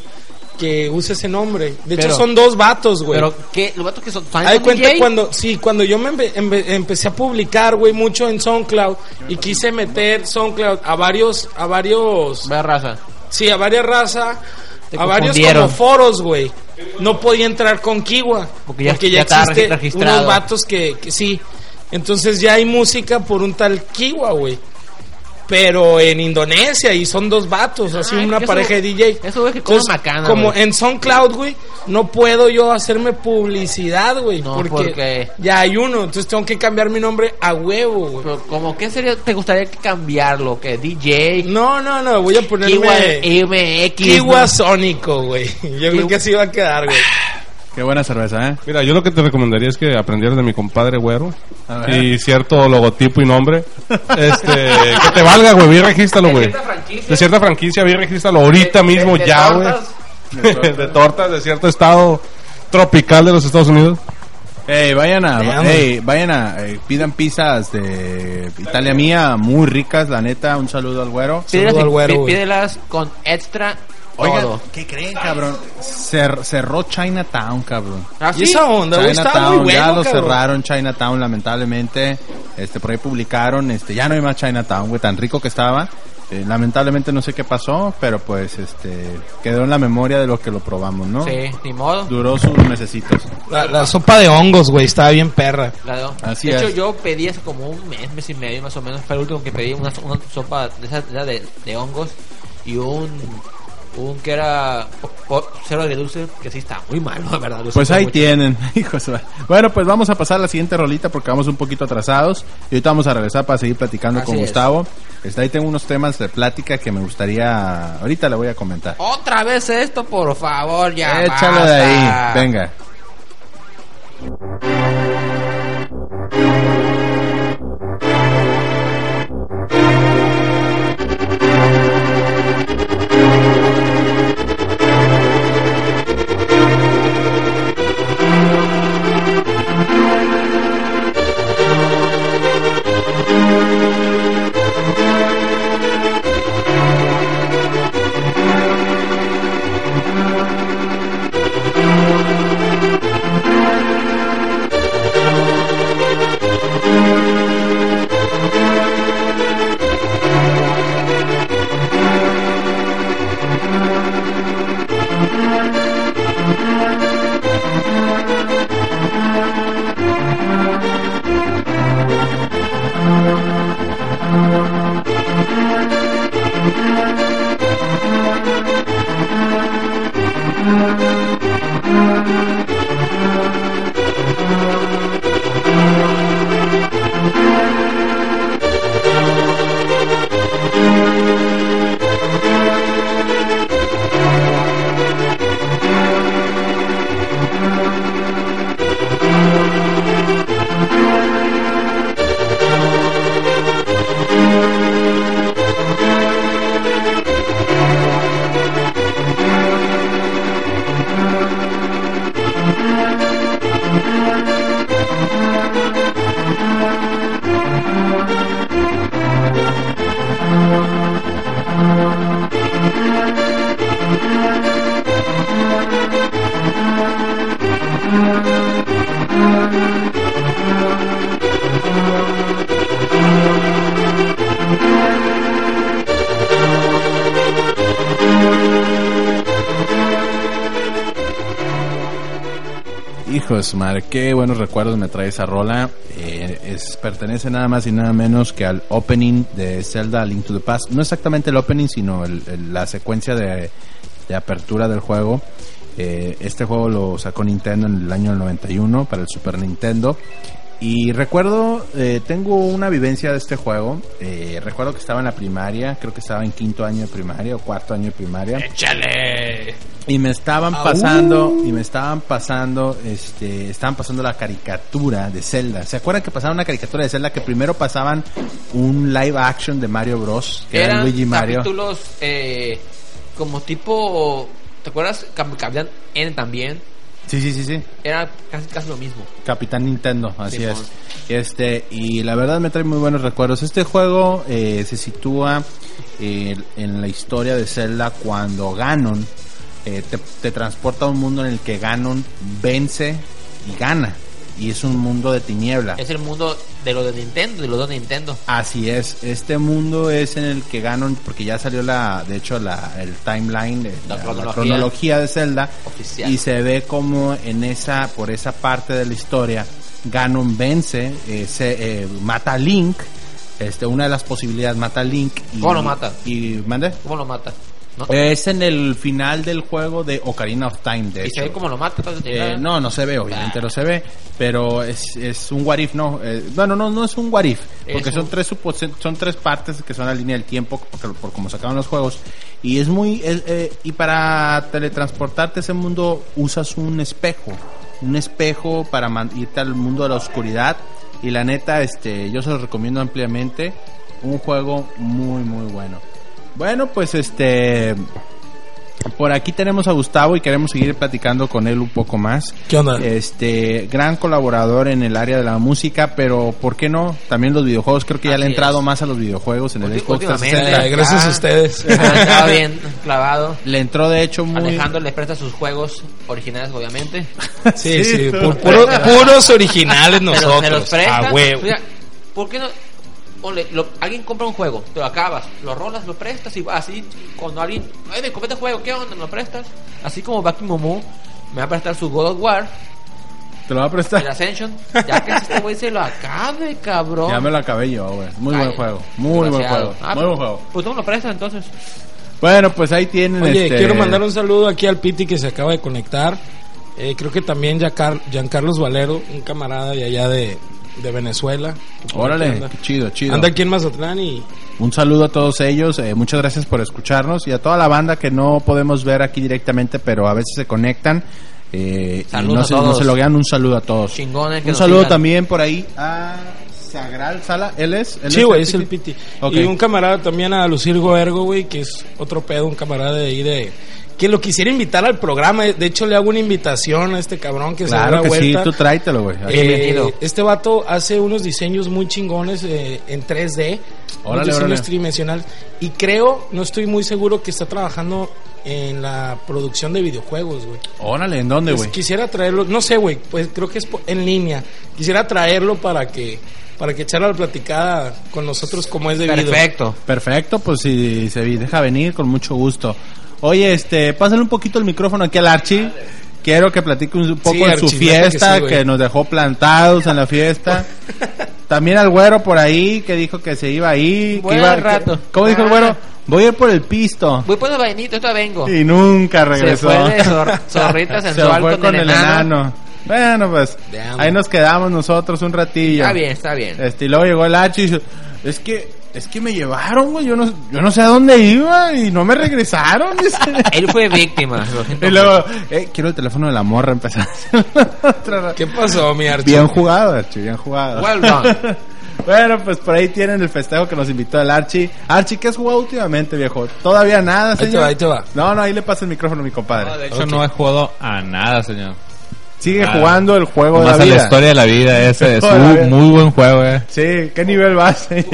Speaker 6: que usa ese nombre. De hecho son dos vatos, güey.
Speaker 2: pero qué los vatos que son ¿saben
Speaker 6: Hay cuenta
Speaker 2: DJ?
Speaker 6: cuando, sí, cuando yo me empe- empe- empecé a publicar, güey, mucho en SoundCloud y quise meter SoundCloud a varios, a varios,
Speaker 2: Vaya raza.
Speaker 6: sí, a varias razas, a varios como foros, güey. No podía entrar con Kiwa
Speaker 2: Porque ya- ya estaba
Speaker 6: existe unos vatos que, que sí. Entonces ya hay música por un tal Kiwa, güey. Pero en Indonesia y son dos vatos, así
Speaker 2: Ay,
Speaker 6: una pareja de DJ.
Speaker 2: eso, güey, que
Speaker 6: Entonces,
Speaker 2: macana,
Speaker 6: como en SoundCloud, güey, no puedo yo hacerme publicidad, güey,
Speaker 2: No,
Speaker 6: porque,
Speaker 2: porque-
Speaker 6: ya hay uno, entonces tengo que cambiar mi nombre a huevo, güey.
Speaker 2: Pero como qué sería te gustaría cambiarlo, que DJ
Speaker 6: No, no, no, voy a
Speaker 2: Kiwa
Speaker 6: ponerme
Speaker 2: MX.
Speaker 6: Kiwa
Speaker 2: ¿no?
Speaker 6: Sónico, güey. Yo creo que así va a quedar, güey.
Speaker 1: Qué buena cerveza, ¿eh?
Speaker 3: Mira, yo lo que te recomendaría es que aprendieras de mi compadre güero y cierto logotipo y nombre. Este, que te valga, güey, bien regístralo, güey.
Speaker 2: cierta franquicia.
Speaker 3: De cierta franquicia, bien regístralo ahorita mismo
Speaker 2: de
Speaker 3: ya, güey. (laughs) De tortas de cierto estado tropical de los Estados Unidos.
Speaker 1: Ey, vayan a, ey, vayan a, eh, pidan pizzas de Italia mía, muy ricas, la neta, un saludo al güero.
Speaker 2: Pídelas,
Speaker 6: Saludo al güero, güey.
Speaker 2: pídelas con extra
Speaker 1: Oigan,
Speaker 2: todo.
Speaker 1: ¿qué creen, cabrón? Cer- cerró Chinatown, cabrón.
Speaker 2: ¿Ah,
Speaker 6: Y esa onda, está muy
Speaker 1: Chinatown,
Speaker 6: bueno,
Speaker 1: ya lo
Speaker 6: cabrón.
Speaker 1: cerraron Chinatown, lamentablemente. Este, por ahí publicaron, este, ya no hay más Chinatown, güey, tan rico que estaba. Eh, lamentablemente no sé qué pasó, pero pues, este, quedó en la memoria de lo que lo probamos, ¿no?
Speaker 2: Sí, ni modo.
Speaker 1: Duró sus mesecitos.
Speaker 6: La, la sopa de hongos, güey, estaba bien perra.
Speaker 2: La de,
Speaker 1: Así
Speaker 2: de hecho,
Speaker 1: es.
Speaker 2: yo pedí hace como un mes, mes y medio más o menos. Fue el último que pedí una, una sopa de, esa- de, esa de, de hongos y un, un que era cero de dulce, que sí está muy malo, (laughs) la verdad.
Speaker 1: Pues ahí
Speaker 2: mucho.
Speaker 1: tienen, (laughs) hijos. Bueno, pues vamos a pasar a la siguiente rolita porque vamos un poquito atrasados. Y ahorita vamos a regresar para seguir platicando
Speaker 2: Así
Speaker 1: con
Speaker 2: es.
Speaker 1: Gustavo. Está ahí tengo unos temas de plática que me gustaría, ahorita le voy a comentar.
Speaker 2: Otra vez esto, por favor, ya.
Speaker 1: Échalo de ahí, venga. Recuerdos me trae esa rola. Eh, es, pertenece nada más y nada menos que al opening de Zelda Link to the Past. No exactamente el opening, sino el- la secuencia de, de apertura del juego. Eh, este juego lo sacó Nintendo en el año 91 para el Super Nintendo. Y recuerdo, eh, tengo una vivencia de este juego. Eh, recuerdo que estaba en la primaria, creo que estaba en quinto año de primaria o cuarto año de primaria.
Speaker 5: ¡Échale!
Speaker 1: Y me estaban pasando, y me estaban pasando, este, estaban pasando la caricatura de Zelda. ¿Se acuerdan que pasaban una caricatura de Zelda que primero pasaban un live action de Mario Bros? Que era
Speaker 2: Eran
Speaker 1: Luigi Mario.
Speaker 2: capítulos eh, como tipo... ¿Te acuerdas? Cap- Capitán N también.
Speaker 1: Sí, sí, sí, sí.
Speaker 2: Era casi, casi lo mismo.
Speaker 1: Capitán Nintendo, así es. Este, y la verdad me trae muy buenos recuerdos. Este juego eh, se sitúa eh, en la historia de Zelda cuando Ganon eh, te, te transporta a un mundo en el que Ganon vence y gana. Y es un mundo de tiniebla.
Speaker 2: Es el mundo de lo de Nintendo, de los dos de Nintendo.
Speaker 1: Así es, este mundo es en el que Ganon, porque ya salió la, de hecho la, el timeline, de,
Speaker 2: La
Speaker 1: la, la
Speaker 2: cronología.
Speaker 1: cronología de Zelda,
Speaker 2: Oficial.
Speaker 1: y se ve como en esa, por esa parte de la historia, Ganon vence, eh, se, eh, mata a Link, este, una de las posibilidades mata a Link y,
Speaker 2: ¿Cómo lo mata?
Speaker 1: y mande,
Speaker 2: ¿Cómo lo mata? ¿No?
Speaker 1: es en el final del juego de Ocarina of Time, de
Speaker 2: ¿Y se ve cómo lo mata?
Speaker 1: Eh, no, no se ve, obviamente
Speaker 2: Ah.
Speaker 1: no se ve, pero es, es un what if, no. Eh, bueno, no, no es un what if, porque
Speaker 2: Es
Speaker 1: son
Speaker 2: un-
Speaker 1: tres son tres partes que son la línea del tiempo, por, por como sacaron los juegos, y es muy, es, eh, y para teletransportarte a ese mundo usas un espejo, un espejo para irte al mundo de la oscuridad, y la neta, este, yo se los recomiendo ampliamente, un juego muy, muy bueno. Bueno, pues este, por aquí tenemos a Gustavo y queremos seguir platicando con él un poco más.
Speaker 6: ¿Qué onda?
Speaker 1: Este, gran colaborador en el área de la música, pero ¿por qué no? También los videojuegos, creo que ya le ha entrado
Speaker 2: es.
Speaker 1: más a los videojuegos en el Xbox
Speaker 2: últimamente.
Speaker 1: 360.
Speaker 6: Eh, gracias
Speaker 2: Ah.
Speaker 6: a ustedes. (laughs)
Speaker 2: Estaba bien clavado.
Speaker 1: Le entró de hecho muy...
Speaker 2: Alejandro le presta sus juegos originales, obviamente. (laughs)
Speaker 6: Sí,
Speaker 1: Sí,
Speaker 6: sí, puro- puros originales
Speaker 2: Pero me los
Speaker 6: nosotros.
Speaker 2: presta.
Speaker 6: A huevo.
Speaker 2: Oiga, ¿Por qué no? Ponle, lo- alguien compra un juego, te lo acabas, lo rolas, lo prestas y así cuando alguien, ay, me compré este juego, ¿qué onda? ¿Me lo prestas? Así como Baki Momo me va a prestar su God of War,
Speaker 1: Te lo va a
Speaker 2: el
Speaker 1: prestar.
Speaker 2: Ascension, ya que este güey se lo acabe, cabrón.
Speaker 1: Ya me lo acabé yo, güey. Muy buen juego. Muy buen juego.
Speaker 2: Ah,
Speaker 1: Muy buen juego.
Speaker 2: Pues tú me lo prestas entonces.
Speaker 1: Bueno, pues ahí tienen
Speaker 6: Oye,
Speaker 1: este...
Speaker 6: quiero mandar un saludo aquí al Piti que se acaba de conectar. Eh, creo que también Giancar- Giancarlos Valero, un camarada de allá de, de Venezuela.
Speaker 1: Órale,
Speaker 6: Anda.
Speaker 1: qué chido, chido.
Speaker 6: Anda aquí en Mazatlán y
Speaker 1: Un saludo a todos ellos, eh, muchas gracias por escucharnos y a toda la banda que no podemos ver aquí directamente, pero a veces se conectan. Eh, y
Speaker 2: Saludos
Speaker 1: no
Speaker 2: a
Speaker 1: se, no se loguean, un saludo a todos.
Speaker 2: Chingones que
Speaker 1: Un saludo
Speaker 2: sigan.
Speaker 1: también por ahí a Sagral Sala, él es. él
Speaker 6: Sí, güey, es el Piti.
Speaker 1: Ok.
Speaker 6: Y un camarada también a Lucirgo Ergo, güey, que es otro pedo, un camarada de ahí de... Que lo quisiera invitar al programa. De hecho, le hago una invitación a este cabrón que se da
Speaker 1: Claro
Speaker 6: la
Speaker 1: que sí,
Speaker 6: vuelta.
Speaker 1: tú tráetelo, güey.
Speaker 6: Eh,
Speaker 2: Bienvenido.
Speaker 6: este vato hace unos diseños muy chingones eh, en 3D.
Speaker 1: Órale,
Speaker 6: diseños
Speaker 1: órale.
Speaker 6: tridimensionales. Y creo, no estoy muy seguro que está trabajando en la producción de videojuegos, güey.
Speaker 1: Órale, ¿en dónde,
Speaker 6: Pues
Speaker 1: güey?
Speaker 6: quisiera traerlo, no sé, güey, pues creo que es en línea. Quisiera traerlo para que para que echara la platicada con nosotros como es debido.
Speaker 2: Perfecto.
Speaker 1: Perfecto, pues si se deja venir, con mucho gusto. Oye, este, pásale un poquito el micrófono aquí al Archie. Quiero que platique un poco
Speaker 6: Sí,
Speaker 1: de su
Speaker 6: Archie, neta que
Speaker 1: fiesta,
Speaker 6: sí,
Speaker 1: que, nos dejó plantados en la fiesta. (laughs) También al güero por ahí, que dijo que se iba ahí. que iba,
Speaker 2: rato.
Speaker 1: que- ¿Cómo dijo el
Speaker 2: Ah.
Speaker 1: güero? Voy a ir por el pisto.
Speaker 2: Voy por el vainito, esto vengo.
Speaker 1: Y nunca regresó.
Speaker 2: Se fue de (laughs) zor- zorrita
Speaker 1: Se
Speaker 2: sensual
Speaker 1: fue
Speaker 2: con,
Speaker 1: con
Speaker 2: el
Speaker 1: el
Speaker 2: enano.
Speaker 1: enano. Bueno, pues ahí nos quedamos nosotros un ratillo.
Speaker 2: Está bien, está bien.
Speaker 1: Este, y luego llegó el H y dice, es que, es que me llevaron, güey, yo no, yo no sé a dónde iba y no me regresaron. (laughs)
Speaker 2: Él fue víctima.
Speaker 1: y luego, eh, quiero el teléfono de la morra, empezar (laughs)
Speaker 6: ¿Qué pasó, mi Archie?
Speaker 1: Bien jugado, Archie, bien jugado.
Speaker 2: Well done. (laughs)
Speaker 1: bueno, pues por ahí tienen el festejo que nos invitó el Archie. Archie, ¿qué has jugado últimamente, viejo? ¿Todavía nada,
Speaker 6: te
Speaker 1: señor?
Speaker 6: va, ahí te va.
Speaker 1: No, no, ahí le pasa el micrófono a mi compadre.
Speaker 7: No, de hecho, no he jugado a nada, señor.
Speaker 1: Sigue jugando el juego de
Speaker 7: Más
Speaker 1: la
Speaker 7: a
Speaker 1: vida.
Speaker 7: la historia de la vida, ese es (laughs) un muy buen juego, eh.
Speaker 1: Sí, ¿qué nivel vas, señor?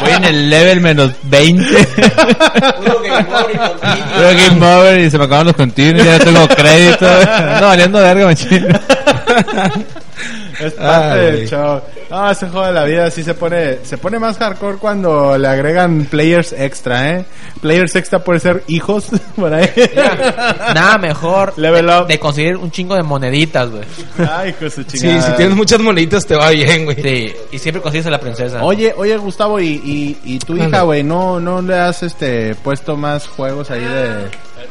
Speaker 7: Voy en el level menos 20.
Speaker 2: Puro Game Over y continuo.
Speaker 7: Puro Game Over y se me acaban los continuos, ya no tengo crédito. (laughs) No, valiendo verga, machín. (laughs)
Speaker 1: Es parte
Speaker 6: Ay.
Speaker 1: del show. No, ese juego de la vida sí se pone, se pone más hardcore cuando le agregan players extra, ¿eh? Players extra puede ser hijos, (laughs) por ahí.
Speaker 8: Nada mejor
Speaker 1: Level
Speaker 8: de,
Speaker 1: up.
Speaker 8: de conseguir un chingo de moneditas, güey.
Speaker 1: Ay, hijo de su
Speaker 6: Sí,
Speaker 1: chingada.
Speaker 6: si tienes muchas moneditas te va bien, güey.
Speaker 8: Sí, y siempre consigues a la princesa.
Speaker 1: Oye, oye, Gustavo, y, y, y tu hija, güey, ¿no, ¿no le has este puesto más juegos ahí de...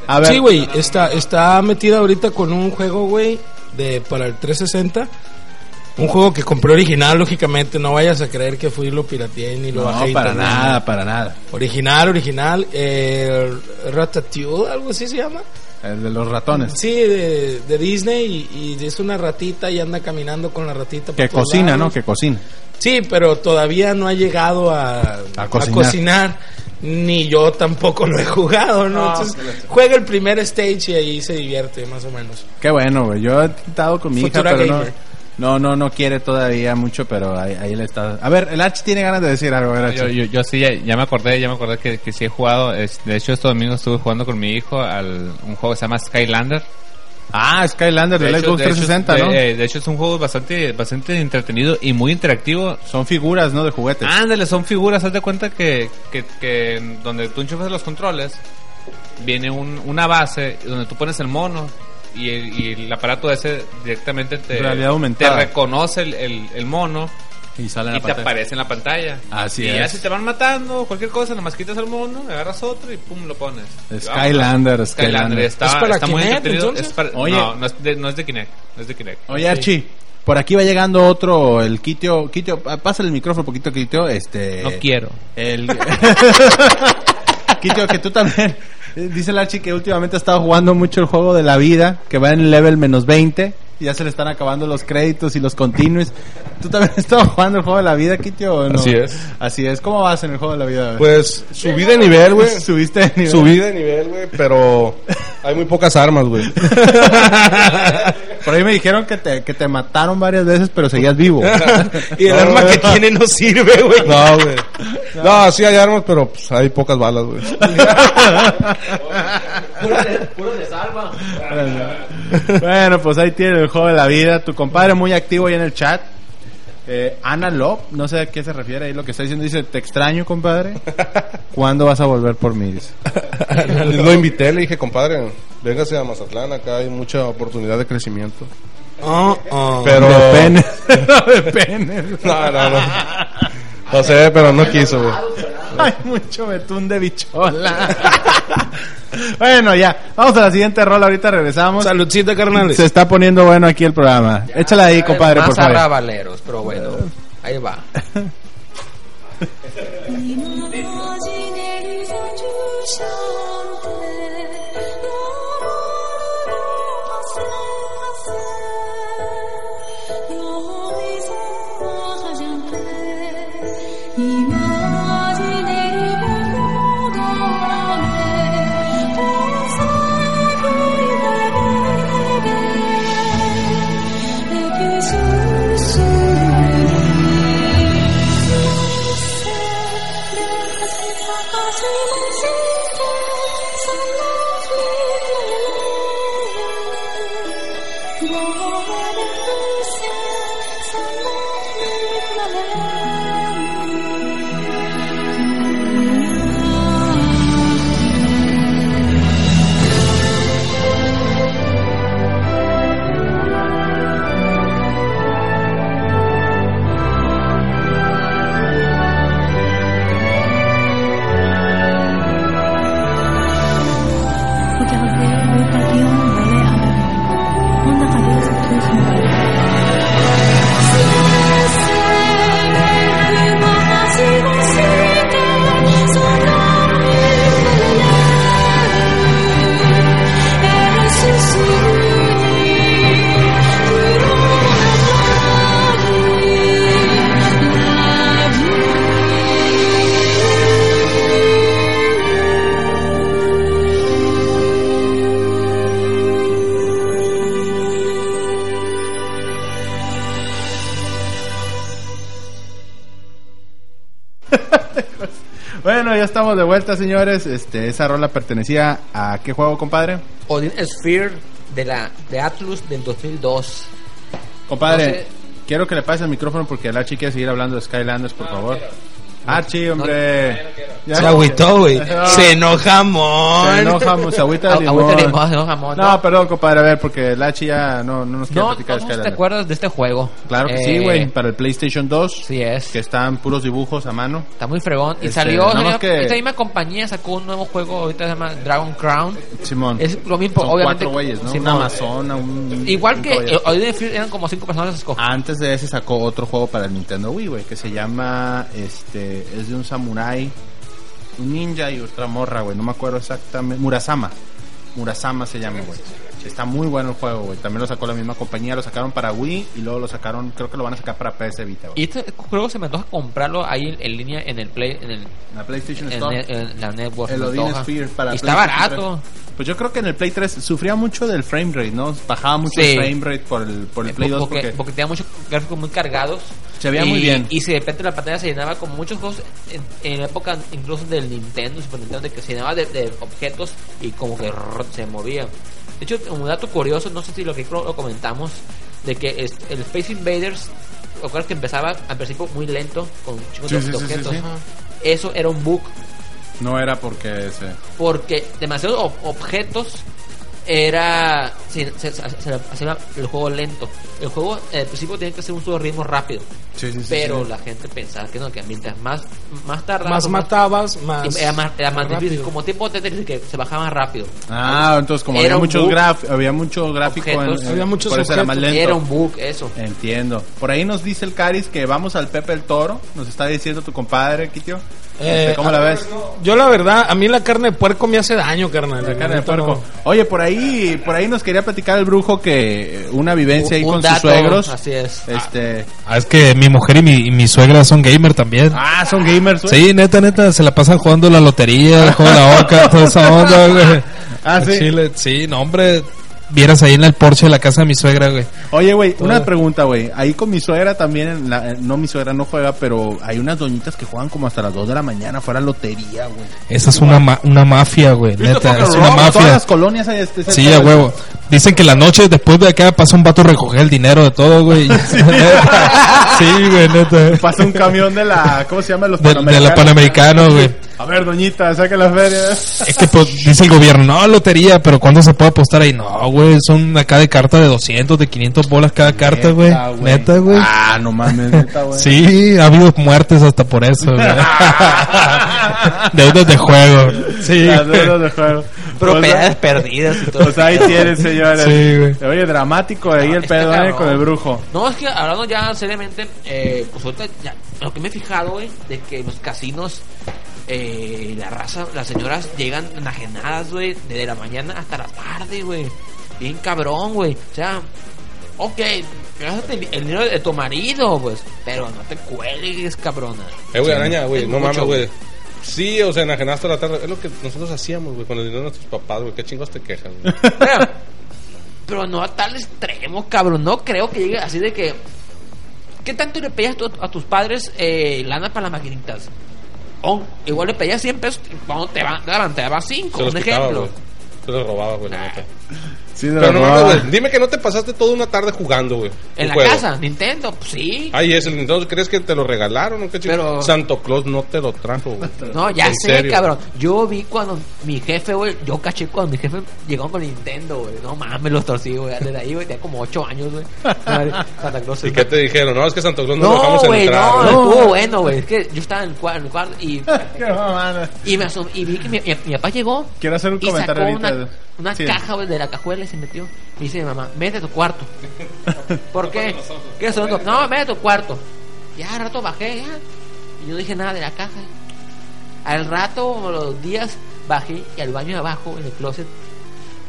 Speaker 1: A ver,
Speaker 6: Sí, güey, está, está metida ahorita con un juego, güey, de para el 360. Un juego que compré original, lógicamente. No vayas a creer que fui y lo pirateé ni lo
Speaker 1: No,
Speaker 6: bajé. a
Speaker 1: para nada, para nada.
Speaker 6: Original, original. Eh, Ratatouille, algo así se llama.
Speaker 1: El de los ratones.
Speaker 6: Sí, de, de Disney y, y es una ratita y anda caminando con la ratita. por
Speaker 1: Que cocina,
Speaker 6: lados.
Speaker 1: ¿no? Que cocina.
Speaker 6: Sí, pero todavía no ha llegado a,
Speaker 1: A
Speaker 6: a
Speaker 1: cocinar.
Speaker 6: Ni yo tampoco lo he jugado, ¿no? Entonces, juega el primer stage y ahí se divierte, más o menos.
Speaker 1: Qué bueno, güey. Yo he intentado con mi
Speaker 6: Futura
Speaker 1: hija, pero no,
Speaker 6: gamer.
Speaker 1: no, no, no quiere todavía mucho, pero ahí, ahí le está. A ver, el Arch tiene ganas de decir algo, a ver.
Speaker 7: Yo, yo, yo sí, ya, ya me acordé, ya me acordé que, que sí he jugado. es- de hecho, este domingo estuve jugando con mi hijo al un juego que se llama Skylander.
Speaker 1: Ah, Skylander del
Speaker 7: De
Speaker 1: Xbox
Speaker 7: de hecho,
Speaker 1: 360,
Speaker 7: de-
Speaker 1: ¿no?
Speaker 7: eh, de hecho, es un juego bastante, bastante entretenido y muy interactivo.
Speaker 1: Son figuras, ¿no? De juguetes.
Speaker 7: Ándale, son figuras, haz de cuenta que, que, que donde tú enchufas los controles, viene un, una base donde tú pones el mono y el, y el aparato ese directamente te,
Speaker 1: Realidad
Speaker 7: te
Speaker 1: aumentada.
Speaker 7: reconoce el, el, el mono
Speaker 1: y sale en
Speaker 7: y
Speaker 1: la
Speaker 7: te
Speaker 1: pantalla.
Speaker 7: aparece en la pantalla.
Speaker 1: Así
Speaker 7: y ya si te van matando, cualquier cosa, nomás quitas el mono, agarras otro y pum, lo pones.
Speaker 1: Skylander.
Speaker 7: Skylander.
Speaker 1: Skylander.
Speaker 7: Está,
Speaker 6: ¿Es para
Speaker 7: está muy
Speaker 6: Kinect,
Speaker 7: entretenido.
Speaker 6: entonces?
Speaker 7: Es para-
Speaker 1: Oye.
Speaker 7: No, no es, de, no es de Kinect. No es de Kinect.
Speaker 1: Oye, Archie, por aquí va llegando otro, el Kitio, Kitio, pásale el micrófono un poquito, Kitio, este...
Speaker 7: No quiero.
Speaker 1: El... (laughs) Kitio, que tú también... eh, Dice el Archie que últimamente ha estado jugando mucho el juego de la vida, que va en level menos 20, y ya se le están acabando los créditos y los continuos. ¿Tú también has estado jugando el juego de la vida, Kitio, o no?
Speaker 3: Así es.
Speaker 1: Así es. ¿Cómo vas en el juego de la vida?
Speaker 3: Pues subí de nivel, güey. (laughs)
Speaker 1: ¿Subiste de nivel?
Speaker 3: Subí de nivel, güey, pero hay muy pocas armas, güey. (laughs)
Speaker 1: Por ahí me dijeron que te, que te mataron varias veces, pero seguías vivo. (laughs)
Speaker 6: y el
Speaker 3: No,
Speaker 6: arma
Speaker 3: güey.
Speaker 6: que tiene no sirve, güey.
Speaker 3: No, güey. No, sí hay armas, pero pues, hay pocas balas, güey. (laughs)
Speaker 2: Puro puro de salva.
Speaker 1: bueno, pues ahí tiene el juego de la vida. Tu compadre muy activo ahí en el chat. Eh, Ana Lop, no sé a qué se refiere ahí lo que está diciendo. Dice, te extraño, compadre. ¿Cuándo vas a volver por mí? Dice. (laughs)
Speaker 3: Lo invité, le dije, compadre, véngase a Mazatlán, acá hay mucha oportunidad de crecimiento.
Speaker 6: Oh, oh.
Speaker 3: Pero...
Speaker 1: De pene. (laughs) de pene.
Speaker 3: No, no, no. (laughs) No sé, pero no quiso, güey.
Speaker 1: Hay mucho betún de bichola. (laughs) bueno, ya. Vamos a la siguiente rola. Ahorita regresamos.
Speaker 6: Saludcita, carnales.
Speaker 1: Se está poniendo bueno aquí el programa. Échala ahí, compadre,
Speaker 8: Más
Speaker 1: por favor.
Speaker 8: arrabaleros, pero bueno. Ahí va. (laughs)
Speaker 1: Bueno, ya estamos de vuelta, señores. Este, esa rola pertenecía a qué juego, compadre?
Speaker 8: Odin Sphere de la de Atlus del 2002.
Speaker 1: Compadre,
Speaker 8: No sé.
Speaker 1: quiero que le pases el micrófono porque el Archie quiere seguir hablando de Skylanders, por favor. Archie, hombre. Ya.
Speaker 6: Se agüitó, güey.
Speaker 1: No.
Speaker 6: Se enoja, mon.
Speaker 1: Se enoja, se agüita de limón.
Speaker 2: agüita de limón, se enoja, mon,
Speaker 1: No,
Speaker 2: no.
Speaker 1: perdón, compadre, a ver, porque el Archie ya no, no nos quiere
Speaker 2: No,
Speaker 1: platicar de
Speaker 2: no, no te acuerdas de este juego.
Speaker 1: Claro que
Speaker 2: Eh,
Speaker 1: sí, güey, para el PlayStation 2,
Speaker 2: Sí es.
Speaker 1: que están puros dibujos a mano.
Speaker 2: Está muy fregón. Y
Speaker 1: Este,
Speaker 2: salió,
Speaker 1: nada más
Speaker 2: salió-
Speaker 1: que-
Speaker 2: esta misma compañía sacó un nuevo juego, ahorita se llama Dragon Crown.
Speaker 1: Simón.
Speaker 2: Es lo mismo,
Speaker 1: Son
Speaker 2: obviamente.
Speaker 1: cuatro güeyes, ¿no?
Speaker 2: Simón.
Speaker 1: Una amazona, un...
Speaker 2: Igual
Speaker 1: un
Speaker 2: que eh, hoy eran como cinco personas que escogieron.
Speaker 1: Antes de ese sacó otro juego para el Nintendo Wii, güey, que se llama, este, es de un samurái, un ninja y otra morra, güey, no me acuerdo exactamente, Murasama, Murasama se llama, güey. Está muy bueno el juego, güey. También lo sacó la misma compañía, lo sacaron para Wii y luego lo sacaron, creo que lo van a sacar para PS Vita, güey.
Speaker 2: Y este juego se me antoja comprarlo ahí en, en línea en el Play, en, el,
Speaker 1: La PlayStation
Speaker 2: en,
Speaker 1: Store.
Speaker 2: en la network.
Speaker 1: El Odin. Sphere para
Speaker 2: y está barato.
Speaker 1: 3. Pues yo creo que en el Play 3 sufría mucho del frame rate, ¿no? Bajaba mucho
Speaker 2: Sí.
Speaker 1: el frame rate por el, por el
Speaker 2: Eh,
Speaker 1: Play 2
Speaker 2: porque,
Speaker 1: porque...
Speaker 2: porque tenía muchos gráficos muy cargados.
Speaker 1: Se veía
Speaker 2: y,
Speaker 1: muy bien.
Speaker 2: Y si de repente la pantalla se llenaba como muchos juegos en, en época incluso del Nintendo, Super Nintendo, de que se llenaba de, de objetos y como que se movía. De hecho, un dato curioso, no sé si lo que lo comentamos, de que el Space Invaders, recuerdas que empezaba al principio muy lento, con chicos
Speaker 1: Sí,
Speaker 2: de,
Speaker 1: sí,
Speaker 2: objetos.
Speaker 1: sí.
Speaker 2: Eso era un bug,
Speaker 1: No era porque ese...
Speaker 2: porque demasiados ob- objetos era se, se- se- se hacía el juego lento el juego eh, al principio tenía que ser un solo ritmo rápido
Speaker 1: Sí, sí, sí,
Speaker 2: pero
Speaker 1: sí.
Speaker 2: la gente pensaba que no que mientras más más tardaba
Speaker 6: Más matabas, más.
Speaker 2: era más, era más
Speaker 6: rápido.
Speaker 2: difícil como tipo Tetris que se bajaba más rápido
Speaker 1: Ah, entonces como
Speaker 2: Era
Speaker 1: había
Speaker 2: un
Speaker 1: muchos graf había mucho gráfico en,
Speaker 2: Objetos.
Speaker 1: en-
Speaker 6: Había muchos
Speaker 1: por eso era
Speaker 6: objetos.
Speaker 1: más lento.
Speaker 2: era un bug eso
Speaker 1: Entiendo. Por ahí nos dice el Caris que vamos al Pepe el Toro. Nos está diciendo tu compadre, Kitio.
Speaker 6: Eh,
Speaker 1: Este, ¿Cómo la ves?
Speaker 6: Yo la verdad, a mí la carne de puerco me hace daño, carnal.
Speaker 1: La carne de puerco.
Speaker 6: no.
Speaker 1: Oye, por ahí, por ahí nos quería platicar el brujo que una vivencia ahí
Speaker 2: Un
Speaker 1: con
Speaker 2: dato,
Speaker 1: sus suegros.
Speaker 2: así es
Speaker 1: Este,
Speaker 5: Ah, es que mi mujer y mi, y mi suegra son gamer también.
Speaker 1: ah, son gamers, güey.
Speaker 5: Sí, neta, neta, se la pasan jugando la lotería, de la boca, toda esa onda, güey. (laughs)
Speaker 1: Ah, ¿sí?
Speaker 5: Chile, sí, no, hombre, vieras ahí en el porche de la casa de mi suegra, güey.
Speaker 1: Oye, güey, una pregunta, güey. Ahí con mi suegra también, en la- no mi suegra no juega, pero hay unas doñitas que juegan como hasta las 2 de la mañana fuera lotería, güey.
Speaker 5: Esa es una, ma- una mafia, güey, neta, es una
Speaker 1: En todas
Speaker 5: mafia.
Speaker 1: las colonias hay este.
Speaker 5: Sí, a huevo. Dicen que la noche después de acá pasa un vato a recoger el dinero de todo, güey. (laughs) (laughs) sí, güey, neta.
Speaker 1: Pasa un camión de la, ¿cómo se llama? Los
Speaker 5: De, de la Panamericano, güey.
Speaker 1: A ver, doñita, saque la feria.
Speaker 5: Es que pues, dice el gobierno, no, lotería, pero ¿cuándo se puede apostar ahí? No, güey, son acá de carta de 200, de 500 bolas cada carta, güey. Neta, güey.
Speaker 1: Ah, no mames, neta, güey.
Speaker 5: Sí, ha habido muertes hasta por eso, güey. (laughs) Deudas de juego. Sí,
Speaker 1: Las deudas de juego.
Speaker 2: Propiedades perdidas y todo (laughs)
Speaker 1: Pues ahí tienen, señores.
Speaker 5: Sí, güey.
Speaker 1: Oye, dramático ahí el pedo, eh,
Speaker 2: cabrón.
Speaker 1: con el brujo.
Speaker 2: No, es que hablando ya seriamente, eh, pues ahorita ya, lo que me he fijado, güey, de que los casinos, eh, la raza, las señoras llegan enajenadas, güey, desde la mañana hasta la tarde, güey. Bien cabrón, güey. O sea, ok, gástate el, el dinero de tu marido, pues, pero no te cuelgues, cabrona.
Speaker 3: Eh, güey, araña, güey, no
Speaker 2: mucho,
Speaker 3: mames, güey. Sí, o sea, enajenaste la tarde. Es lo que nosotros hacíamos, güey, con el dinero de nuestros papás, güey. ¿Qué chingos te quejas, güey? (laughs)
Speaker 2: Pero, pero no a tal extremo, cabrón. No creo que llegue así de que. ¿Qué tanto le pedías tú a tus padres eh, lana para las maquinitas? O igual le pedías 100 pesos cuando te va- daban, te daba 5,
Speaker 3: Se los
Speaker 2: un ejemplo.
Speaker 3: Se los robaba, güey, la neta.
Speaker 1: Sí, de
Speaker 3: Pero no
Speaker 1: la
Speaker 3: mames, güey. Dime que no te pasaste toda una tarde jugando, güey.
Speaker 2: En
Speaker 3: un
Speaker 2: la
Speaker 3: juego.
Speaker 2: casa, Nintendo, pues sí.
Speaker 3: Ay, es el Nintendo. ¿Crees que te lo regalaron o qué chido?
Speaker 2: Pero-
Speaker 3: Santo Claus no te lo trajo, güey. (laughs)
Speaker 2: No, ya
Speaker 3: En
Speaker 2: sé,
Speaker 3: serio.
Speaker 2: cabrón. Yo vi cuando mi jefe, güey, yo caché cuando mi jefe llegó con Nintendo, güey. No mames, los torcí, güey. Desde ahí, güey, tenía como 8 años, güey. Madre, Santa Claus
Speaker 3: ¿Y
Speaker 2: es
Speaker 3: qué te dijeron? No, es que Santo Claus no, lo
Speaker 2: No,
Speaker 3: dejamos
Speaker 2: güey,
Speaker 3: entrar.
Speaker 2: no,
Speaker 3: güey.
Speaker 2: estuvo bueno, güey. Es que yo estaba en el cuarto, en el cuarto y, (laughs)
Speaker 1: Qué mamada.
Speaker 2: y me asom- y vi que mi, mi- mi papá llegó
Speaker 1: Quiero hacer un
Speaker 2: y sacó
Speaker 1: comentario ahorita.
Speaker 2: una, una
Speaker 1: Sí.
Speaker 2: caja güey, de la cajuela y se metió. Me dice mi mamá, mete a tu cuarto. (laughs) ¿Por qué? ¿Qué son? No, mete a tu cuarto. Ya, al rato bajé, ya. Y yo no dije nada de la caja. Al rato, los días, bajé y al baño de abajo, en el closet,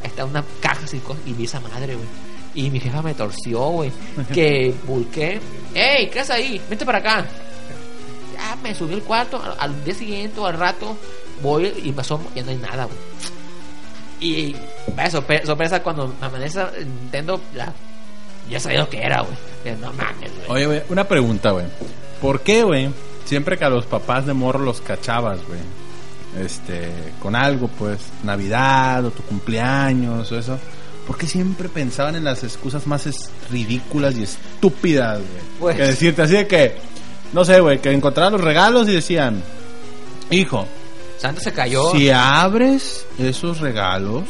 Speaker 2: está una caja así cosas y vi esa madre, güey. Y mi jefa me torció, güey. (laughs) Que busqué. ¡Ey! ¿Qué haces ahí? Vente para acá. Ya me subí al cuarto. Al, al día siguiente o al rato voy y me asomo y no hay nada, güey. Y vaya sorpre- sorpresa cuando amanece Nintendo, ya, ya sabía lo que era, güey. No mames, güey.
Speaker 1: Oye, güey, una pregunta, güey. ¿Por qué, güey? Siempre que a los papás de morro los cachabas, güey. Este, con algo, pues, Navidad o tu cumpleaños o eso. ¿por qué siempre pensaban en las excusas más ridículas y estúpidas, güey?
Speaker 2: Pues-
Speaker 1: Que decirte así de que, no sé, güey, que encontraban los regalos y decían, hijo,
Speaker 2: Santa se cayó.
Speaker 1: si abres esos regalos,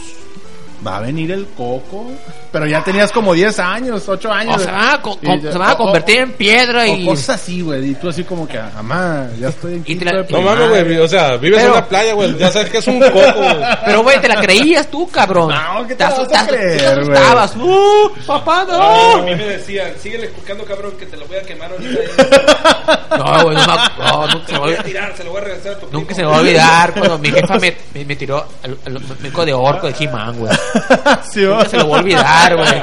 Speaker 1: va a venir el coco. Pero ya tenías como 10 años, 8 años.
Speaker 2: O se van a, co-
Speaker 1: Y
Speaker 2: com-
Speaker 1: ya-
Speaker 2: se van a
Speaker 1: o-
Speaker 2: convertir en piedra
Speaker 1: o
Speaker 2: y...
Speaker 1: cosas así, güey. Y tú así como que, mamá, ya estoy en
Speaker 2: te
Speaker 1: quinto
Speaker 2: la-
Speaker 1: de
Speaker 3: No
Speaker 1: primaria".
Speaker 3: mames, güey. O sea, vives
Speaker 2: Pero-
Speaker 3: en una playa, güey. Ya sabes que es un coco, güey.
Speaker 2: Pero, güey, te la creías tú, cabrón.
Speaker 1: No, ¿qué te la a creer,
Speaker 2: te
Speaker 1: güey?
Speaker 2: asustabas. ¡Uh, papá,
Speaker 5: A
Speaker 2: no!
Speaker 5: mí me decían, síguele buscando cabrón que te lo voy a quemar ahorita.
Speaker 2: No, güey, no, no, nunca se me
Speaker 5: lo voy
Speaker 2: va
Speaker 5: a tirar, se lo voy a regresar a tu
Speaker 2: Nunca
Speaker 5: primo.
Speaker 2: se me va a olvidar cuando mi jefa me, (laughs) me, me tiró al, al meco de orco de He-Man, güey.
Speaker 1: Sí, va.
Speaker 2: Nunca se lo voy a olvidar, güey. (laughs)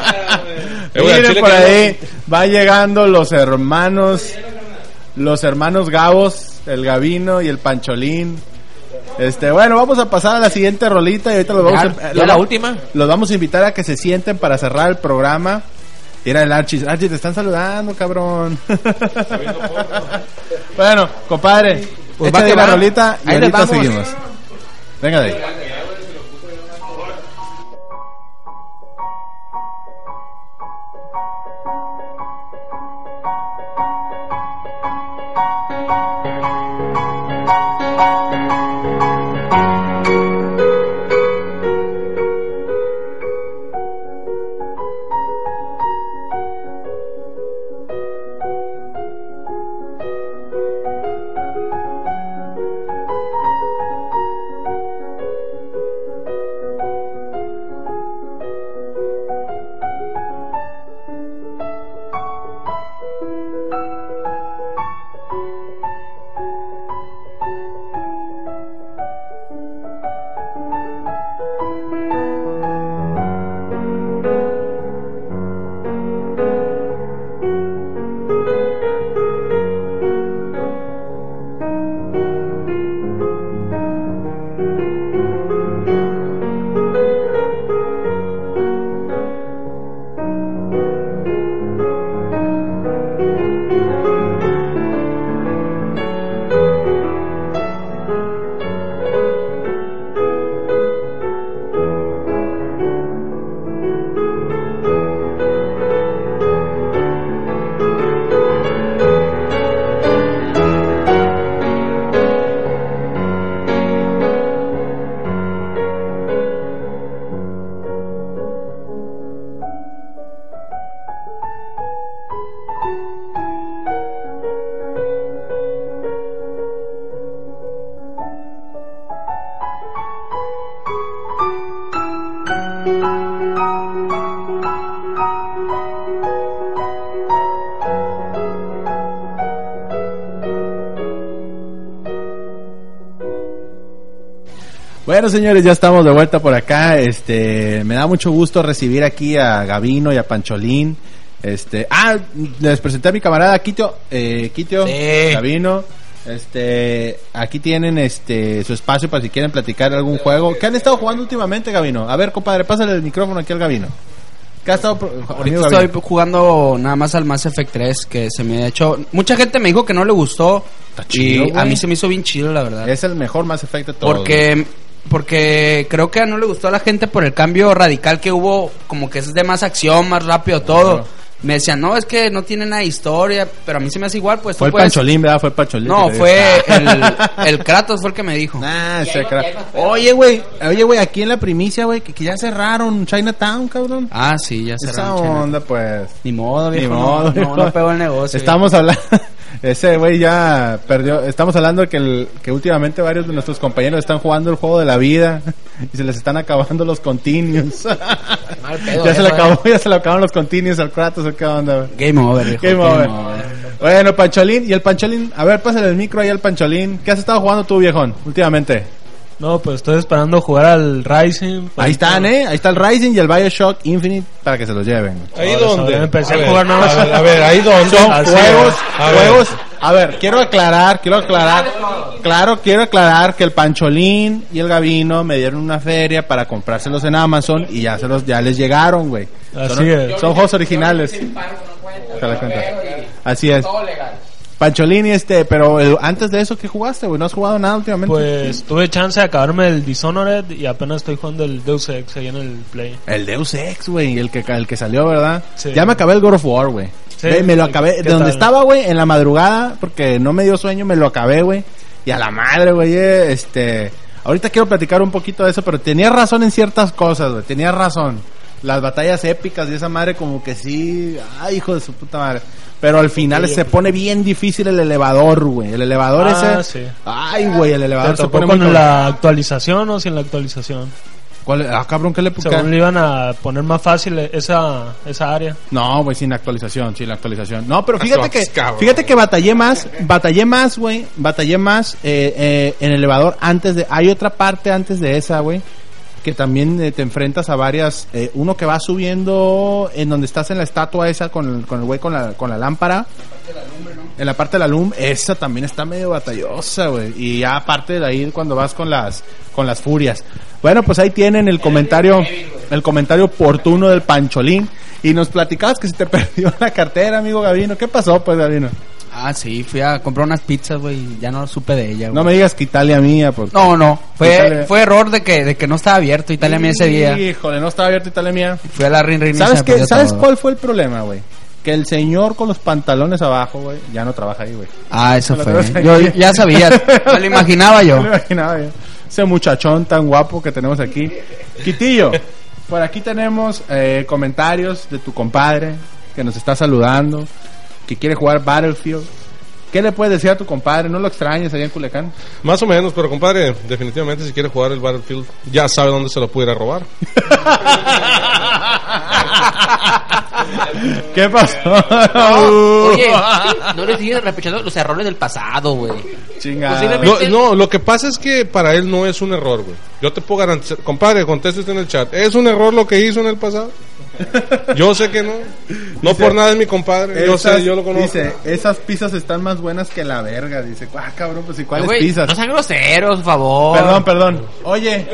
Speaker 3: Eh, güey, al
Speaker 1: Miren por ahí, va llegando los hermanos, los hermanos Gavos, el Gavino y el Pancholín. Este, bueno, vamos a pasar a la siguiente rolita y ahorita los vamos
Speaker 2: Ya,
Speaker 1: a,
Speaker 2: ya
Speaker 1: los
Speaker 2: la última.
Speaker 1: Los vamos a invitar a que se sienten para cerrar el programa. Era el Archie. Archie, te están saludando, cabrón. bueno, compadre,
Speaker 2: Pues va que
Speaker 1: la rolita y ahorita seguimos. Venga de ahí. Bueno, señores, ya estamos de vuelta por acá. Este, me da mucho gusto recibir aquí a Gavino y a Pancholín. Este, ah, les presenté a mi camarada Quitio, eh, Quitio,
Speaker 2: Sí.
Speaker 1: Gavino. Este, aquí tienen este su espacio para si quieren platicar algún juego. ¿Qué han estado jugando últimamente, Gavino? A ver, compadre, pásale el micrófono aquí al Gavino. ¿Qué ha estado
Speaker 9: Ahorita
Speaker 1: Gavino?
Speaker 9: estoy jugando nada más al Mass Effect 3 que se me ha hecho... Mucha gente me dijo que no le gustó
Speaker 1: chido,
Speaker 9: y a mí se me hizo bien chido, la verdad.
Speaker 1: Es el mejor más efecto de todos.
Speaker 9: Porque porque creo que no le gustó a la gente por el cambio radical que hubo, como que es de más acción, más rápido todo.
Speaker 1: Claro.
Speaker 9: Me decían, no, es que no tiene nada de historia, pero a mí se me hace igual, pues
Speaker 1: Fue
Speaker 9: tú
Speaker 1: el
Speaker 9: puedes-
Speaker 1: Pancholín, ¿verdad? Fue el Pancholín.
Speaker 9: No, fue el, el Kratos fue el que me dijo.
Speaker 1: Ah, se
Speaker 10: pedos.
Speaker 1: Oye, güey, oye, güey, aquí en la primicia, güey, que, que ya cerraron Chinatown, cabrón.
Speaker 9: Ah, sí, ya
Speaker 1: Esa
Speaker 9: cerraron. chale.
Speaker 1: onda, pues.
Speaker 9: Ni modo, viejo.
Speaker 1: Ni modo,
Speaker 9: no,
Speaker 1: viejo.
Speaker 9: no, no pegó el negocio.
Speaker 1: Estamos hablando, (laughs) ese güey ya perdió, estamos hablando de que, el, que últimamente varios de nuestros compañeros están jugando el juego de la vida (laughs) y se les están acabando los continuos.
Speaker 2: Mal (laughs) pedo,
Speaker 1: ya se le acabó, ya se le acabaron los continuos al Kratos, ¿o ¿qué onda?
Speaker 9: Game over, viejo.
Speaker 1: Game over. Bueno, Pancholín, y el Pancholín, a ver, pásale el micro ahí al Pancholín. ¿Qué has estado jugando tú, viejón, últimamente?
Speaker 11: No, pues estoy esperando jugar al Rising.
Speaker 1: Ahí están, ¿eh? Ahí está el Rising y el Bioshock Infinite para que se los lleven.
Speaker 3: ¿Ahí
Speaker 11: Ahora saben, empecé a
Speaker 3: ver,
Speaker 11: jugar nada más.
Speaker 3: A ver, a ver, ¿ahí dónde?
Speaker 1: Son
Speaker 11: Así
Speaker 1: juegos.
Speaker 3: A ver.
Speaker 1: juegos. A ver, quiero aclarar, quiero aclarar. Claro, quiero aclarar que el Pancholín y el Gavino me dieron una feria para comprárselos en Amazon y ya se los, ya les llegaron, güey.
Speaker 11: Así
Speaker 1: son,
Speaker 11: es.
Speaker 1: son juegos originales. Así es. Pancholini, este, pero el- antes de eso, ¿qué jugaste, güey? ¿No has jugado nada últimamente?
Speaker 11: Pues tuve chance de acabarme el Dishonored y apenas estoy jugando el Deus Ex ahí en el Play.
Speaker 1: El Deus Ex, güey, el que, el que salió, ¿verdad?
Speaker 11: Sí.
Speaker 1: Ya me acabé el God of War, güey.
Speaker 11: Sí.
Speaker 1: Me lo acabé, de
Speaker 11: ¿Qué
Speaker 1: donde
Speaker 11: tal?
Speaker 1: estaba, güey, en la madrugada, porque no me dio sueño, me lo acabé, güey. Y a la madre, güey, eh, este... Ahorita quiero platicar un poquito de eso, pero tenía razón en ciertas cosas, güey, tenía razón. Las batallas épicas y esa madre como que sí, ay, hijo de su puta madre. Pero al final se pone bien difícil el elevador, güey. El elevador
Speaker 11: Ah,
Speaker 1: ese...
Speaker 11: sí.
Speaker 1: Ay, güey, el
Speaker 11: ¿Te
Speaker 1: elevador se pone
Speaker 11: con la actualización o sin la actualización?
Speaker 1: ¿Cuál- Ah, cabrón, ¿qué le pusiste?
Speaker 11: Según le iban a poner más fácil esa, esa área.
Speaker 1: No, güey, sin actualización, sin la actualización. No, pero fíjate que, fíjate que batallé más, batallé más, güey, batallé más eh, eh, en el elevador antes de, hay otra parte antes de esa, güey, que también eh, te enfrentas a varias, eh, uno que va subiendo en donde estás en la estatua esa con, con el güey con la, con la lámpara. En la parte de la LUM, esa también está medio batallosa, güey. Y ya aparte de ahí cuando vas con las con las furias. Bueno, pues ahí tienen el comentario el comentario oportuno del Pancholín y nos platicabas que se te (laughs) perdió la cartera, amigo Gavino. ¿Qué pasó, pues, Gavino?
Speaker 9: Ah, sí, fui a comprar unas pizzas, güey, y ya no supe de ella, güey.
Speaker 1: No me digas que Italia mía, porque
Speaker 9: No, no, fue,
Speaker 1: Italia-
Speaker 9: fue error de que, de que no estaba abierto Italia mía ese día.
Speaker 1: Híjole, no estaba abierto Italia mía.
Speaker 9: Fui a la Rin Rin
Speaker 1: ¿Sabes qué? ¿Sabes
Speaker 9: todo.
Speaker 1: cuál fue el problema, güey? Que el señor con los pantalones abajo, güey, ya no trabaja ahí, güey.
Speaker 9: Ah, eso fue. Yo ya sabía, me lo imaginaba yo. (laughs)
Speaker 1: Me lo imaginaba yo. Ese muchachón tan guapo que tenemos aquí. Quitillo, por aquí tenemos eh, comentarios de tu compadre que nos está saludando, que quiere jugar Battlefield. ¿Qué le puedes decir a tu compadre? ¿No lo extrañes allá en Culiacán?
Speaker 3: Más o menos, pero compadre, definitivamente si quiere jugar el Battlefield, ya sabe dónde se lo pudiera robar. (laughs)
Speaker 1: ¿Qué pasó?
Speaker 2: Oye, no le sigues repechando los errores del pasado, güey.
Speaker 1: Chingada.
Speaker 3: No, no, lo que pasa es que para él no es un error, güey. Yo te puedo garantizar, compadre, conteste usted en el chat. ¿Es un error lo que hizo en el pasado? Yo sé que no. No
Speaker 1: Dice,
Speaker 3: por nada es mi compadre. Yo
Speaker 1: Esas-
Speaker 3: sé, yo lo conozco.
Speaker 1: Dice, esas pizzas están más buenas que la verga. Dice, ah, cabrón, pues ¿y cuáles pizzas?
Speaker 2: No sean groseros, por favor.
Speaker 1: Perdón, perdón. Oye,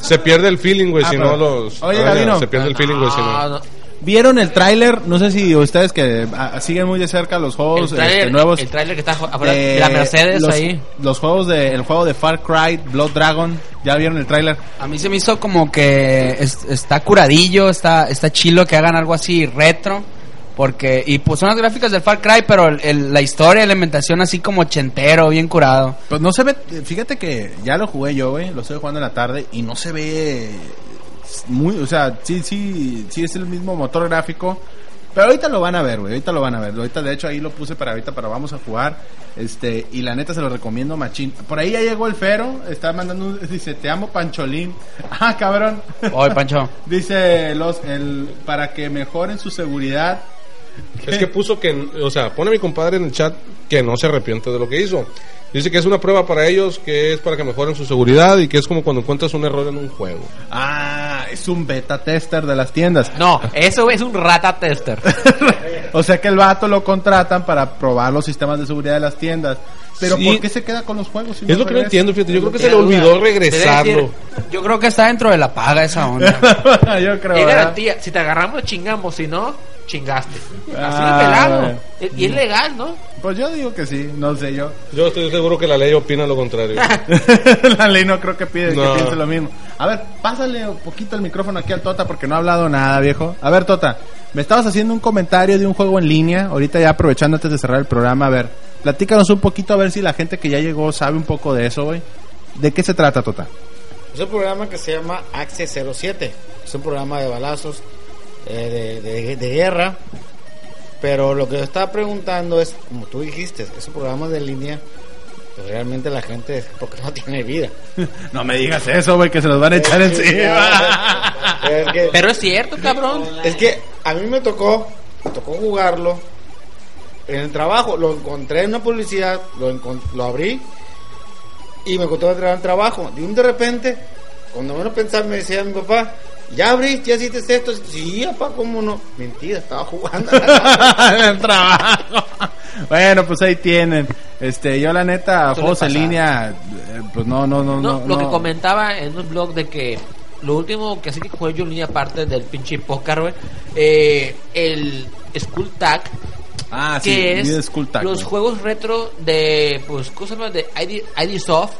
Speaker 3: Se pierde el feeling, güey,
Speaker 1: Ah,
Speaker 3: si no los...
Speaker 1: Oye, Gabino.
Speaker 3: Se pierde el feeling, güey, si
Speaker 2: Ah,
Speaker 3: no.
Speaker 2: no.
Speaker 1: ¿Vieron el tráiler? No sé si ustedes que ah, siguen muy de cerca los
Speaker 2: El
Speaker 1: juegos
Speaker 2: tráiler
Speaker 1: este, nuevos.
Speaker 2: el tráiler que está afuera
Speaker 1: eh,
Speaker 2: de la Mercedes
Speaker 1: los,
Speaker 2: ahí.
Speaker 1: Los juegos de, el juego de Far Cry, Blood Dragon. ¿Ya vieron el tráiler?
Speaker 9: A mí se me hizo como que es- está curadillo, está, está chilo que hagan algo así retro. Porque, y pues son las gráficas del Far Cry, pero el- el- la historia, la inventación así como ochentero, bien curado.
Speaker 1: Pues no se ve, fíjate que ya lo jugué yo, güey, lo estoy jugando en la tarde y no se ve muy, o sea, sí, sí, sí es el mismo motor gráfico, pero ahorita lo van a ver, güey, ahorita lo van a ver, ahorita de hecho ahí lo puse para ahorita, para vamos a jugar, este, y la neta se lo recomiendo machín. Por ahí ya llegó el Fero, está mandando, un- dice, te amo Pancholín, (laughs) ah, cabrón,
Speaker 9: Oye, Pancho. (laughs)
Speaker 1: dice los, el, para que mejoren su seguridad,
Speaker 3: Es que puso que, o sea, pone mi compadre en el chat que no se arrepiente de lo que hizo. Dice que es una prueba para ellos, que es para que mejoren su seguridad y que es como cuando encuentras un error en un juego.
Speaker 1: ah, es un beta tester de las tiendas.
Speaker 2: No, eso es un rata tester. (laughs)
Speaker 1: O sea que el vato lo contratan para probar los sistemas de seguridad de las tiendas. Pero
Speaker 3: Sí.
Speaker 1: ¿por qué se queda con los juegos? si
Speaker 3: Es lo que no entiendo, fíjate. Yo creo que se le olvidó regresarlo.
Speaker 2: decir,
Speaker 9: Yo creo que está dentro de la paga esa onda. (laughs)
Speaker 1: Yo creo.
Speaker 2: Es garantía. Si te agarramos, chingamos. Si no, chingaste. Así
Speaker 1: Ah,
Speaker 2: de pelado.
Speaker 1: bueno.
Speaker 2: Y es legal, ¿no?
Speaker 1: Pues yo digo que sí, no sé yo.
Speaker 3: Yo estoy seguro que la ley opina lo contrario. (laughs)
Speaker 1: la ley no creo que pide
Speaker 3: No.
Speaker 1: que piense lo mismo. A ver, pásale un poquito el micrófono aquí al Tota porque no ha hablado nada, viejo. A ver, Tota, me estabas haciendo un comentario de un juego en línea. Ahorita ya aprovechando antes de cerrar el programa, a ver, platícanos un poquito a ver si la gente que ya llegó sabe un poco de eso, güey. ¿De qué se trata, Tota?
Speaker 12: Es un programa que se llama Axe 07. Es un programa de balazos, eh, de, de- de guerra. Pero lo que yo estaba preguntando es, como tú dijiste, es un programa de línea. Pues realmente la gente porque no tiene vida. (laughs)
Speaker 1: No me digas eso, güey, que se los van a echar encima. (laughs)
Speaker 12: Es que,
Speaker 2: Pero es cierto, cabrón.
Speaker 12: es que a mí me tocó, me tocó jugarlo en el trabajo. Lo encontré en una publicidad, lo, lo abrí y me encontré en el trabajo. De un de repente, cuando menos pensaba, me decía mi papá, ya abriste, ya hiciste esto. Sí, papá, ¿cómo no? Mentira, estaba jugando. (laughs)
Speaker 1: en el trabajo. Bueno, pues ahí tienen. Este, yo la neta, juegos en línea, eh, pues no, no, no,
Speaker 2: No,
Speaker 1: no.
Speaker 2: lo que comentaba en un blog de que lo último que así que jugué yo en línea aparte del pinche pócar, güey, eh, el Skull Tag
Speaker 1: Ah,
Speaker 2: que es
Speaker 1: School Tag,
Speaker 2: los
Speaker 1: güey.
Speaker 2: juegos retro de, pues, cosas más de ID, ID Soft,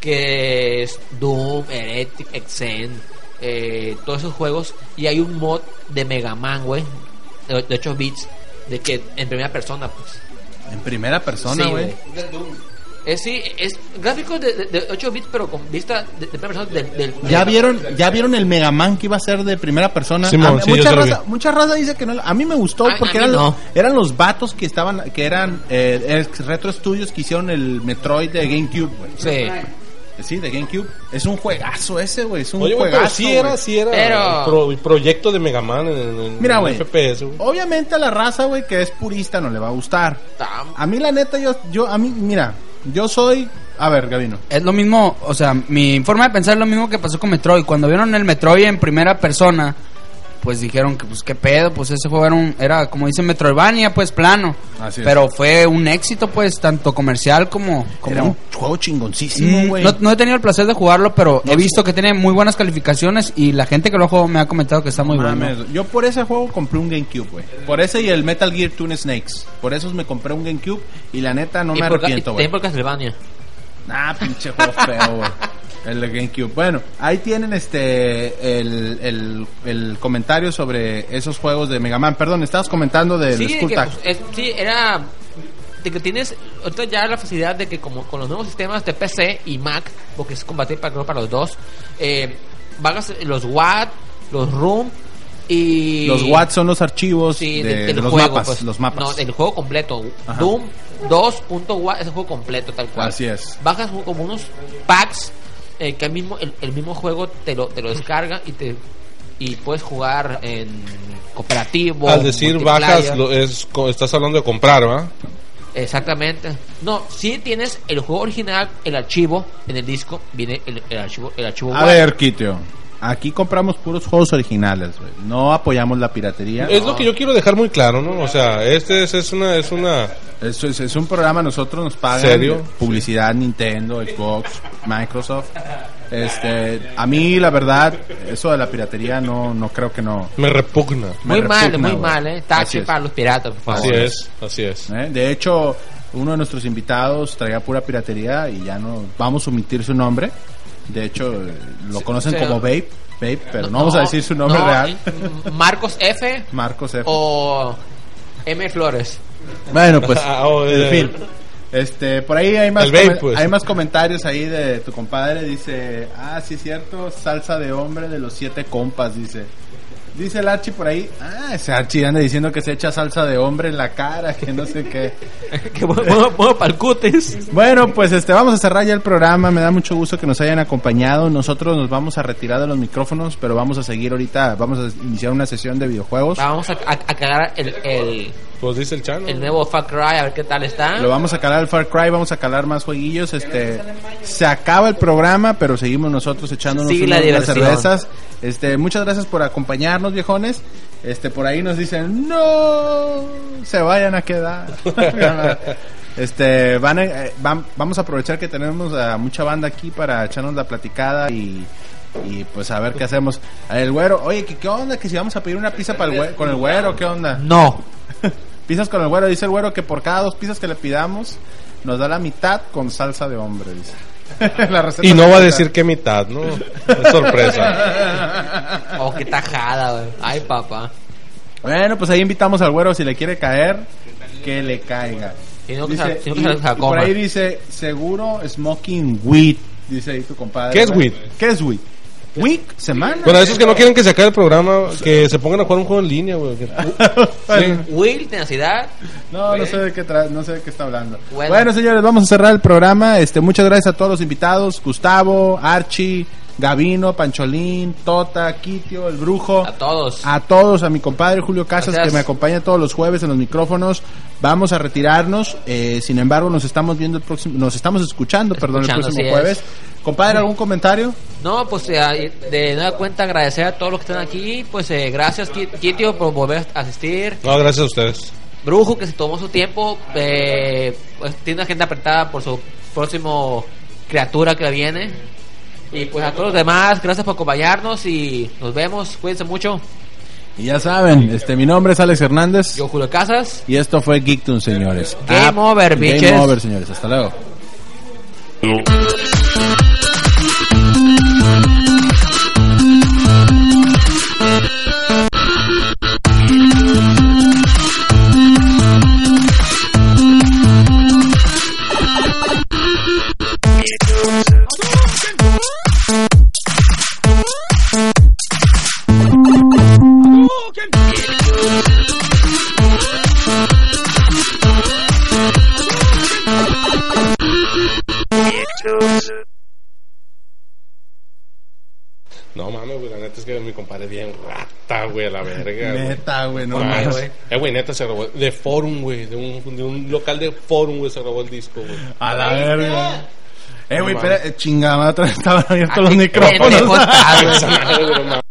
Speaker 2: que es Doom, Heretic, Exen, eh, todos esos juegos. Y hay un mod de Mega Man, güey, de, de 8 bits, de que en primera persona, pues.
Speaker 1: En primera persona,
Speaker 2: Sí,
Speaker 1: güey.
Speaker 2: Es, sí, es gráficos de, de, de 8 bits, pero con vista de, de primera persona del, del
Speaker 1: ¿Ya vieron, ¿Ya vieron el Mega Man que iba a ser de primera persona?
Speaker 3: Simón,
Speaker 1: A-
Speaker 3: sí, yo
Speaker 1: mucha,
Speaker 3: sí
Speaker 1: raza, mucha raza dice que no. A mí me gustó
Speaker 2: A-
Speaker 1: porque eran,
Speaker 2: no.
Speaker 1: eran los vatos que estaban, que eran eh, ex Retro Studios que hicieron el Metroid de GameCube, güey.
Speaker 2: Sí.
Speaker 1: Sí, de GameCube. Es un juegazo ese, güey. Es un
Speaker 3: Oye, güey,
Speaker 1: juegazo.
Speaker 3: pero sí era, sí era
Speaker 2: Pero-
Speaker 3: el, pro- el proyecto de Mega Man en, en-
Speaker 1: Mira,
Speaker 3: en
Speaker 1: güey.
Speaker 3: FPS, güey.
Speaker 1: Obviamente a la raza, güey, que es purista no le va a gustar. A mí la neta, yo, yo, a mí, mira, yo soy... A ver, Gabino.
Speaker 9: Es lo mismo, o sea, mi forma de pensar es lo mismo que pasó con Metroid. Cuando vieron el Metroid en primera persona, pues dijeron que, pues, qué pedo, pues ese juego era, un, era como dicen Metroidvania, pues plano.
Speaker 1: Así es.
Speaker 9: Pero fue un éxito, pues, tanto comercial como... como
Speaker 1: Era un juego chingoncísimo,
Speaker 9: Mm,
Speaker 1: güey.
Speaker 9: no, no he tenido el placer de jugarlo, pero he visto que tiene muy buenas calificaciones y la gente que lo ha jugado me ha comentado que está muy
Speaker 1: Mames,
Speaker 9: bueno.
Speaker 1: Yo por ese juego compré un GameCube, güey. Por ese y el Metal Gear Toon Snakes. Por esos me compré un GameCube y la neta no
Speaker 2: y
Speaker 1: me arrepiento, güey.
Speaker 2: también por Castlevania.
Speaker 1: Ah, pinche juego feo, güey. (laughs) El de GameCube. Bueno, ahí tienen este el, el, el comentario sobre esos juegos de Mega Man. Perdón, estabas comentando del
Speaker 2: sí,
Speaker 1: Skull
Speaker 2: que, pues, es- sí, era de que tienes ahorita ya la facilidad de que como con los nuevos sistemas de PC y Mac, porque es compatible para, para los dos, eh, vagas los WAD, los ROM y
Speaker 1: Los watts son los archivos
Speaker 2: sí,
Speaker 1: de,
Speaker 2: del- del
Speaker 1: de los
Speaker 2: juego,
Speaker 1: mapas,
Speaker 2: pues.
Speaker 1: los mapas.
Speaker 2: No, del juego completo.
Speaker 1: Ajá.
Speaker 2: Doom 2.wat es el juego completo tal cual.
Speaker 1: Así es.
Speaker 2: Bajas como unos packs eh, que el mismo el, el mismo juego te lo te lo descarga y te y puedes jugar en cooperativo.
Speaker 3: Al decir bajas, lo- es, estás hablando de comprar, ¿va?
Speaker 2: Exactamente. No, si tienes el juego original, el archivo en el disco, viene el, el archivo el archivo
Speaker 1: A ver, Kitio. Aquí compramos puros juegos originales. No apoyamos la piratería.
Speaker 3: Es lo que yo quiero dejar muy claro, ¿no? O sea, este es, es una, es una,
Speaker 1: es, es un programa, nosotros nos pagan
Speaker 3: ¿Serio?
Speaker 1: publicidad Nintendo, Xbox, Microsoft. Este, a mí la verdad, eso de la piratería no, no creo que no.
Speaker 3: me repugna.
Speaker 1: me
Speaker 2: Muy mal,
Speaker 1: repugna,
Speaker 2: muy mal, eh.
Speaker 1: Es.
Speaker 2: para los piratas, por favor.
Speaker 3: Así es, así es.
Speaker 1: ¿eh? De hecho, uno de nuestros invitados traía pura piratería y ya no vamos a omitir su nombre. De hecho, eh, lo conocen
Speaker 2: sí.
Speaker 1: como Vape, Vape, pero no, vamos a decir su nombre
Speaker 2: no,
Speaker 1: real.
Speaker 2: Marcos F
Speaker 1: Marcos F.
Speaker 2: o M Flores.
Speaker 1: Bueno, pues, (laughs)
Speaker 3: Ah, oh,
Speaker 1: en
Speaker 3: eh.
Speaker 1: fin. Este, por ahí hay más,
Speaker 3: vape, pues.
Speaker 1: hay más comentarios ahí de tu compadre. Dice, ah, sí es cierto, salsa de hombre de los siete compas, dice. Dice el Archie por ahí, ah, ese Archie anda diciendo que se echa salsa de hombre en la cara, que no sé qué. (laughs)
Speaker 2: que bueno, cutis.
Speaker 1: Bueno, pues este, vamos a cerrar ya el programa. Me da mucho gusto que nos hayan acompañado. Nosotros nos vamos a retirar de los micrófonos, pero vamos a seguir ahorita. Vamos a iniciar una sesión de videojuegos.
Speaker 2: Vamos a, a, a cagar el, el,
Speaker 3: Pues dice el chano.
Speaker 2: el nuevo Far Cry, a ver qué tal está.
Speaker 1: Lo vamos a calar al Far Cry, vamos a calar más jueguillos. Este, se acaba el programa, pero seguimos nosotros echándonos
Speaker 2: la
Speaker 1: unas, cervezas. Este, muchas gracias por acompañarnos, viejones. Este, por ahí nos dicen, no, se vayan a quedar. (laughs) este, van, a- eh, van- vamos a aprovechar que tenemos a mucha banda aquí para echarnos la platicada y, y pues a ver qué hacemos. El güero, oye, ¿qué, qué onda? Que si vamos a pedir una pizza para el güero, con el güero, ¿qué onda?
Speaker 2: No.
Speaker 1: Pizzas con el güero, dice el güero que por cada dos pizzas que le pidamos nos da la mitad con salsa de hombre, dice. (laughs) La receta
Speaker 3: Y no va a decir qué mitad, ¿no? Es sorpresa. (laughs)
Speaker 2: Oh, qué tajada, güey. Ay, papá.
Speaker 1: Bueno, pues ahí invitamos al güero si le quiere caer, que le caiga. Dice, y- por ahí dice, seguro smoking weed, dice ahí tu compadre.
Speaker 3: ¿Qué es weed?
Speaker 1: ¿Qué es weed? Week, semana.
Speaker 3: Bueno, esos que no quieren que se acabe el programa, que se pongan a jugar un juego en línea, güey. que- (laughs)
Speaker 1: Bueno,
Speaker 2: Will, tenacidad.
Speaker 1: No, no sé de qué tra- no sé de qué está hablando. Bueno.
Speaker 2: Bueno.
Speaker 1: señores, vamos a cerrar el programa. Este, muchas gracias a todos los invitados, Gustavo, Archie, Gavino, Pancholín, Tota, Kitio, el Brujo.
Speaker 2: A todos.
Speaker 1: A todos, a mi compadre Julio Casas
Speaker 2: Gracias.
Speaker 1: que me acompaña todos los jueves en los micrófonos. Vamos a retirarnos. eh, sin embargo, nos estamos viendo el próximo, nos estamos escuchando, perdón, el próximo jueves. Compadre, ¿algún comentario?
Speaker 2: No, pues eh, de nueva cuenta agradecer a todos los que están aquí. Pues eh, gracias, Ki- Kitio, por volver a asistir.
Speaker 3: No, gracias a ustedes.
Speaker 2: Brujo, que se tomó su tiempo. eh, pues tiene una agenda apretada por su próximo criatura que viene. Y pues a todos los demás, gracias por acompañarnos y nos vemos. Cuídense mucho.
Speaker 1: Y ya saben, este, mi nombre es Alex Hernández.
Speaker 2: Yo, Julio Casas.
Speaker 1: Y esto fue Geektoon, señores.
Speaker 2: Game
Speaker 1: Ah,
Speaker 2: over,
Speaker 1: Game
Speaker 2: bitches.
Speaker 1: over, señores. Hasta luego.
Speaker 3: No mames, güey, la neta es que mi compadre es bien rata, güey, a la verga.
Speaker 1: Neta, güey, no
Speaker 3: Ah,
Speaker 1: mames.
Speaker 3: güey. Eh, güey, neta se robó. De Forum, güey, de un, de un local de Forum, güey, se robó el disco, güey.
Speaker 1: A la verga. Eh, güey, espera, eh, chingada, (laughs) estaban abiertos los micrófonos. (laughs)